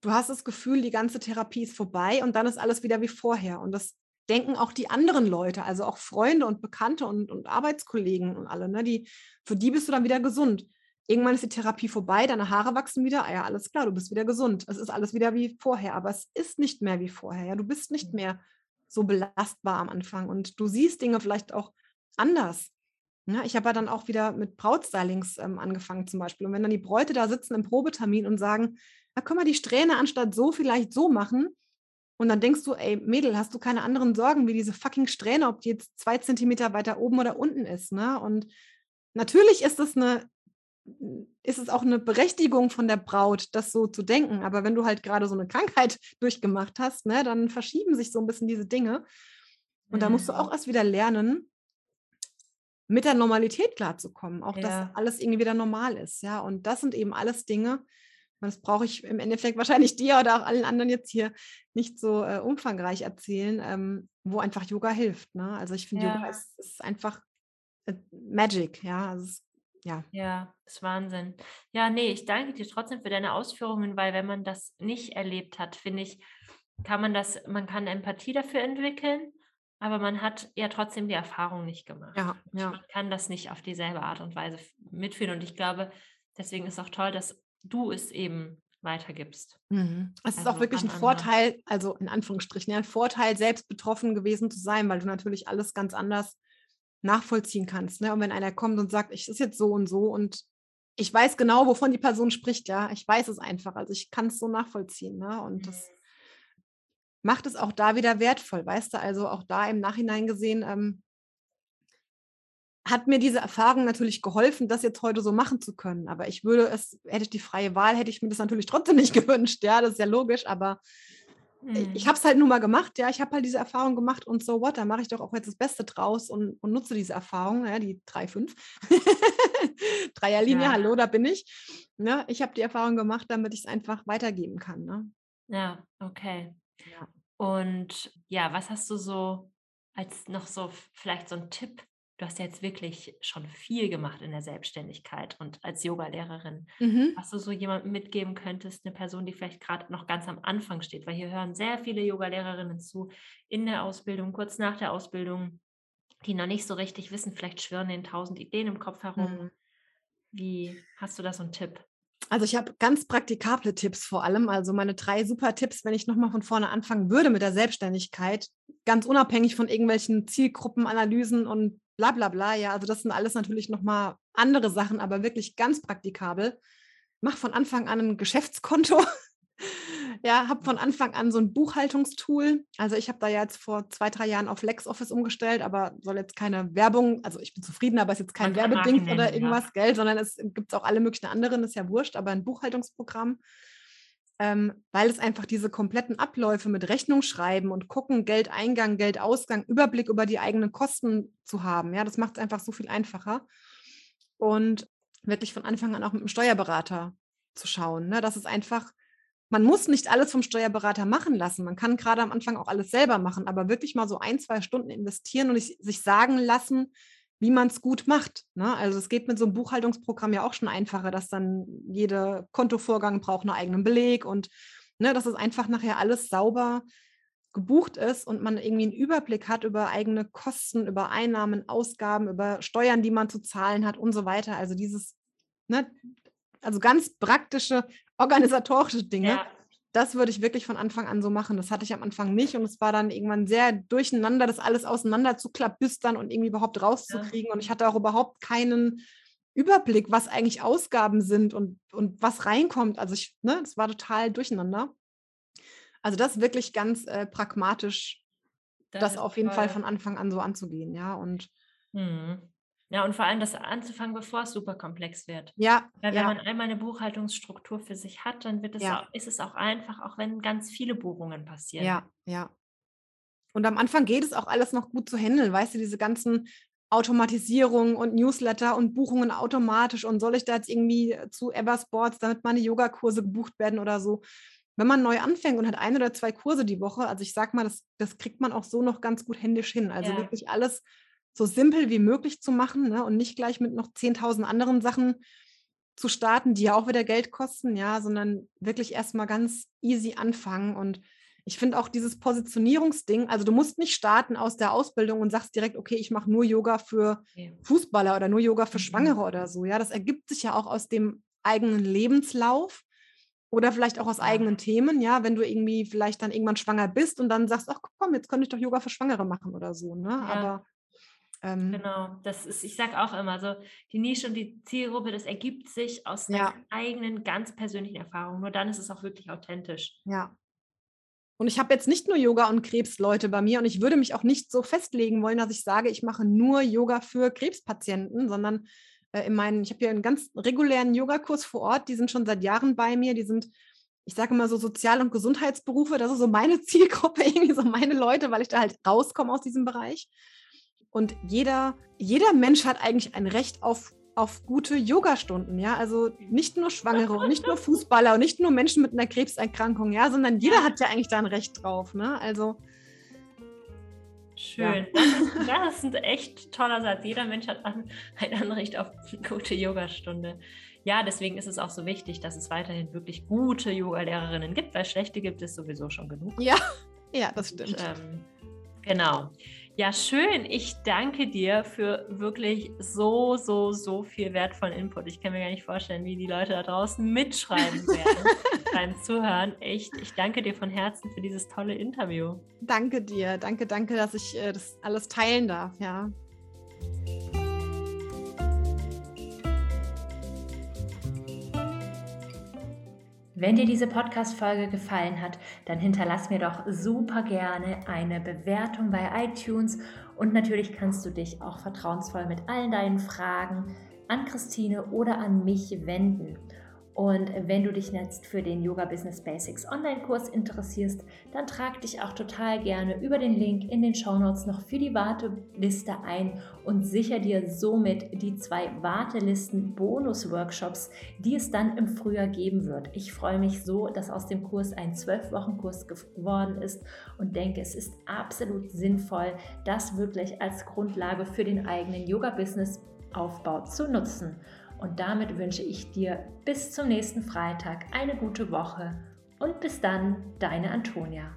du hast das Gefühl, die ganze Therapie ist vorbei und dann ist alles wieder wie vorher. Und das denken auch die anderen Leute, also auch Freunde und Bekannte und, und Arbeitskollegen und alle, ne, die, für die bist du dann wieder gesund. Irgendwann ist die Therapie vorbei, deine Haare wachsen wieder, ah ja, alles klar, du bist wieder gesund. Es ist alles wieder wie vorher, aber es ist nicht mehr wie vorher. Ja? Du bist nicht mhm. mehr so belastbar am Anfang und du siehst Dinge vielleicht auch anders. Ja, ne? ich habe ja dann auch wieder mit Brautstylings ähm, angefangen zum Beispiel. Und wenn dann die Bräute da sitzen im Probetermin und sagen, na, können wir die Strähne anstatt so vielleicht so machen? Und dann denkst du, ey, Mädel, hast du keine anderen Sorgen wie diese fucking Strähne, ob die jetzt zwei Zentimeter weiter oben oder unten ist, ne? Und natürlich ist es eine, ist es auch eine Berechtigung von der Braut, das so zu denken. Aber wenn du halt gerade so eine Krankheit durchgemacht hast, ne, dann verschieben sich so ein bisschen diese Dinge. Und da musst du auch mhm. erst wieder lernen, mit der Normalität klarzukommen, auch ja. dass alles irgendwie wieder normal ist, ja. Und das sind eben alles Dinge, das brauche ich im Endeffekt wahrscheinlich dir oder auch allen anderen jetzt hier nicht so äh, umfangreich erzählen, ähm, wo einfach Yoga hilft. Ne? Also ich finde, ja. Yoga ist, ist einfach äh, Magic, ja. Also es, ja.
Ja, ist Wahnsinn. Ja, nee, ich danke dir trotzdem für deine Ausführungen, weil wenn man das nicht erlebt hat, finde ich, kann man das, man kann Empathie dafür entwickeln, aber man hat ja trotzdem die Erfahrung nicht gemacht.
Ja, ja.
Man kann das nicht auf dieselbe Art und Weise mitführen. Und ich glaube, deswegen ist auch toll, dass du es eben weitergibst.
Mhm. Es also ist auch wirklich ein Vorteil, also in Anführungsstrichen, ja, ein Vorteil, selbst betroffen gewesen zu sein, weil du natürlich alles ganz anders nachvollziehen kannst. Ne? Und wenn einer kommt und sagt, ich ist jetzt so und so und ich weiß genau, wovon die Person spricht, ja, ich weiß es einfach, also ich kann es so nachvollziehen. Ne? Und mhm. das macht es auch da wieder wertvoll, weißt du, also auch da im Nachhinein gesehen, ähm, hat mir diese Erfahrung natürlich geholfen, das jetzt heute so machen zu können. Aber ich würde es, hätte ich die freie Wahl, hätte ich mir das natürlich trotzdem nicht gewünscht. Ja, das ist ja logisch, aber ich, ich habe es halt nur mal gemacht, ja, ich habe halt diese Erfahrung gemacht und so what, da mache ich doch auch jetzt das Beste draus und, und nutze diese Erfahrung, ja, die 3-5. Dreierlinie, ja. hallo, da bin ich. Ne? Ich habe die Erfahrung gemacht, damit ich es einfach weitergeben kann. Ne?
Ja, okay. Ja. Und ja, was hast du so als noch so vielleicht so ein Tipp du hast ja jetzt wirklich schon viel gemacht in der Selbstständigkeit und als Yogalehrerin. Mhm. Was du so jemandem mitgeben könntest, eine Person, die vielleicht gerade noch ganz am Anfang steht, weil hier hören sehr viele Yogalehrerinnen zu in der Ausbildung, kurz nach der Ausbildung, die noch nicht so richtig wissen, vielleicht schwirren ihnen tausend Ideen im Kopf herum. Mhm. Wie hast du da so einen Tipp?
Also ich habe ganz praktikable Tipps vor allem. Also meine drei super Tipps, wenn ich nochmal von vorne anfangen würde mit der Selbstständigkeit, ganz unabhängig von irgendwelchen Zielgruppenanalysen und bla bla bla. Ja, also das sind alles natürlich nochmal andere Sachen, aber wirklich ganz praktikabel. Mach von Anfang an ein Geschäftskonto. ja, habe von Anfang an so ein Buchhaltungstool. Also ich habe da jetzt vor zwei, drei Jahren auf LexOffice umgestellt, aber soll jetzt keine Werbung, also ich bin zufrieden, aber es ist jetzt kein Werbeding oder irgendwas, ja. Geld, sondern es gibt auch alle möglichen anderen, ist ja wurscht, aber ein Buchhaltungsprogramm ähm, weil es einfach diese kompletten Abläufe mit Rechnung schreiben und gucken, Geldeingang, Geldausgang, Überblick über die eigenen Kosten zu haben. Ja, das macht es einfach so viel einfacher. Und wirklich von Anfang an auch mit dem Steuerberater zu schauen. Ne? Das ist einfach, man muss nicht alles vom Steuerberater machen lassen. Man kann gerade am Anfang auch alles selber machen, aber wirklich mal so ein, zwei Stunden investieren und sich sagen lassen, wie man es gut macht. Ne? Also es geht mit so einem Buchhaltungsprogramm ja auch schon einfacher, dass dann jeder Kontovorgang braucht einen eigenen Beleg und ne, dass es einfach nachher alles sauber gebucht ist und man irgendwie einen Überblick hat über eigene Kosten, über Einnahmen, Ausgaben, über Steuern, die man zu zahlen hat und so weiter. Also dieses, ne, also ganz praktische organisatorische Dinge. Ja das würde ich wirklich von Anfang an so machen. Das hatte ich am Anfang nicht und es war dann irgendwann sehr durcheinander, das alles auseinander zu klappbüstern und irgendwie überhaupt rauszukriegen. Ja. Und ich hatte auch überhaupt keinen Überblick, was eigentlich Ausgaben sind und, und was reinkommt. Also ich, ne, das war total durcheinander. Also das wirklich ganz äh, pragmatisch, das, das auf jeden toll. Fall von Anfang an so anzugehen, ja. Und
mhm. Ja, und vor allem das anzufangen, bevor es super komplex wird.
Ja.
Weil wenn
ja.
man einmal eine Buchhaltungsstruktur für sich hat, dann wird es ja. auch, ist es auch einfach, auch wenn ganz viele Buchungen passieren.
Ja, ja. Und am Anfang geht es auch alles noch gut zu handeln, weißt du, diese ganzen Automatisierung und Newsletter und Buchungen automatisch und soll ich da jetzt irgendwie zu Eversports, damit meine Yogakurse gebucht werden oder so. Wenn man neu anfängt und hat ein oder zwei Kurse die Woche, also ich sag mal, das, das kriegt man auch so noch ganz gut händisch hin. Also ja. wirklich alles so simpel wie möglich zu machen ne? und nicht gleich mit noch 10.000 anderen Sachen zu starten, die ja auch wieder Geld kosten, ja, sondern wirklich erstmal ganz easy anfangen. Und ich finde auch dieses Positionierungsding, also du musst nicht starten aus der Ausbildung und sagst direkt, okay, ich mache nur Yoga für Fußballer oder nur Yoga für mhm. Schwangere oder so. Ja, das ergibt sich ja auch aus dem eigenen Lebenslauf oder vielleicht auch aus eigenen Themen, ja, wenn du irgendwie vielleicht dann irgendwann schwanger bist und dann sagst, ach komm, jetzt könnte ich doch Yoga für Schwangere machen oder so, ne? Ja. Aber
ähm, genau, das ist, ich sage auch immer so, die Nische und die Zielgruppe, das ergibt sich aus ja. eigenen, ganz persönlichen Erfahrungen. Nur dann ist es auch wirklich authentisch.
Ja. Und ich habe jetzt nicht nur Yoga und Krebsleute bei mir und ich würde mich auch nicht so festlegen wollen, dass ich sage, ich mache nur Yoga für Krebspatienten, sondern äh, in meinen, ich habe hier einen ganz regulären Yogakurs vor Ort, die sind schon seit Jahren bei mir, die sind ich sage immer so Sozial- und Gesundheitsberufe, das ist so meine Zielgruppe, irgendwie so meine Leute, weil ich da halt rauskomme aus diesem Bereich. Und jeder, jeder Mensch hat eigentlich ein Recht auf, auf gute Yogastunden, ja. Also nicht nur Schwangere und nicht nur Fußballer und nicht nur Menschen mit einer Krebserkrankung, ja, sondern jeder hat ja eigentlich da ein Recht drauf, ne? Also.
Schön. Ja. Das, ist, das, ist, ein echt toller Satz. Jeder Mensch hat ein, ein Anrecht auf eine gute Yogastunde. Ja, deswegen ist es auch so wichtig, dass es weiterhin wirklich gute Yoga-Lehrerinnen gibt, weil schlechte gibt es sowieso schon genug.
Ja, ja, das stimmt. Und,
ähm, genau. Ja, schön. Ich danke dir für wirklich so, so, so viel wertvollen Input. Ich kann mir gar nicht vorstellen, wie die Leute da draußen mitschreiben werden beim Zuhören. Echt, ich danke dir von Herzen für dieses tolle Interview.
Danke dir. Danke, danke, dass ich äh, das alles teilen darf. Ja.
Wenn dir diese Podcast-Folge gefallen hat, dann hinterlass mir doch super gerne eine Bewertung bei iTunes und natürlich kannst du dich auch vertrauensvoll mit allen deinen Fragen an Christine oder an mich wenden. Und wenn du dich jetzt für den Yoga Business Basics Online-Kurs interessierst, dann trag dich auch total gerne über den Link in den Show Notes noch für die Warteliste ein und sicher dir somit die zwei Wartelisten-Bonus-Workshops, die es dann im Frühjahr geben wird. Ich freue mich so, dass aus dem Kurs ein 12-Wochen-Kurs geworden ist und denke, es ist absolut sinnvoll, das wirklich als Grundlage für den eigenen Yoga-Business-Aufbau zu nutzen. Und damit wünsche ich dir bis zum nächsten Freitag eine gute Woche und bis dann, deine Antonia.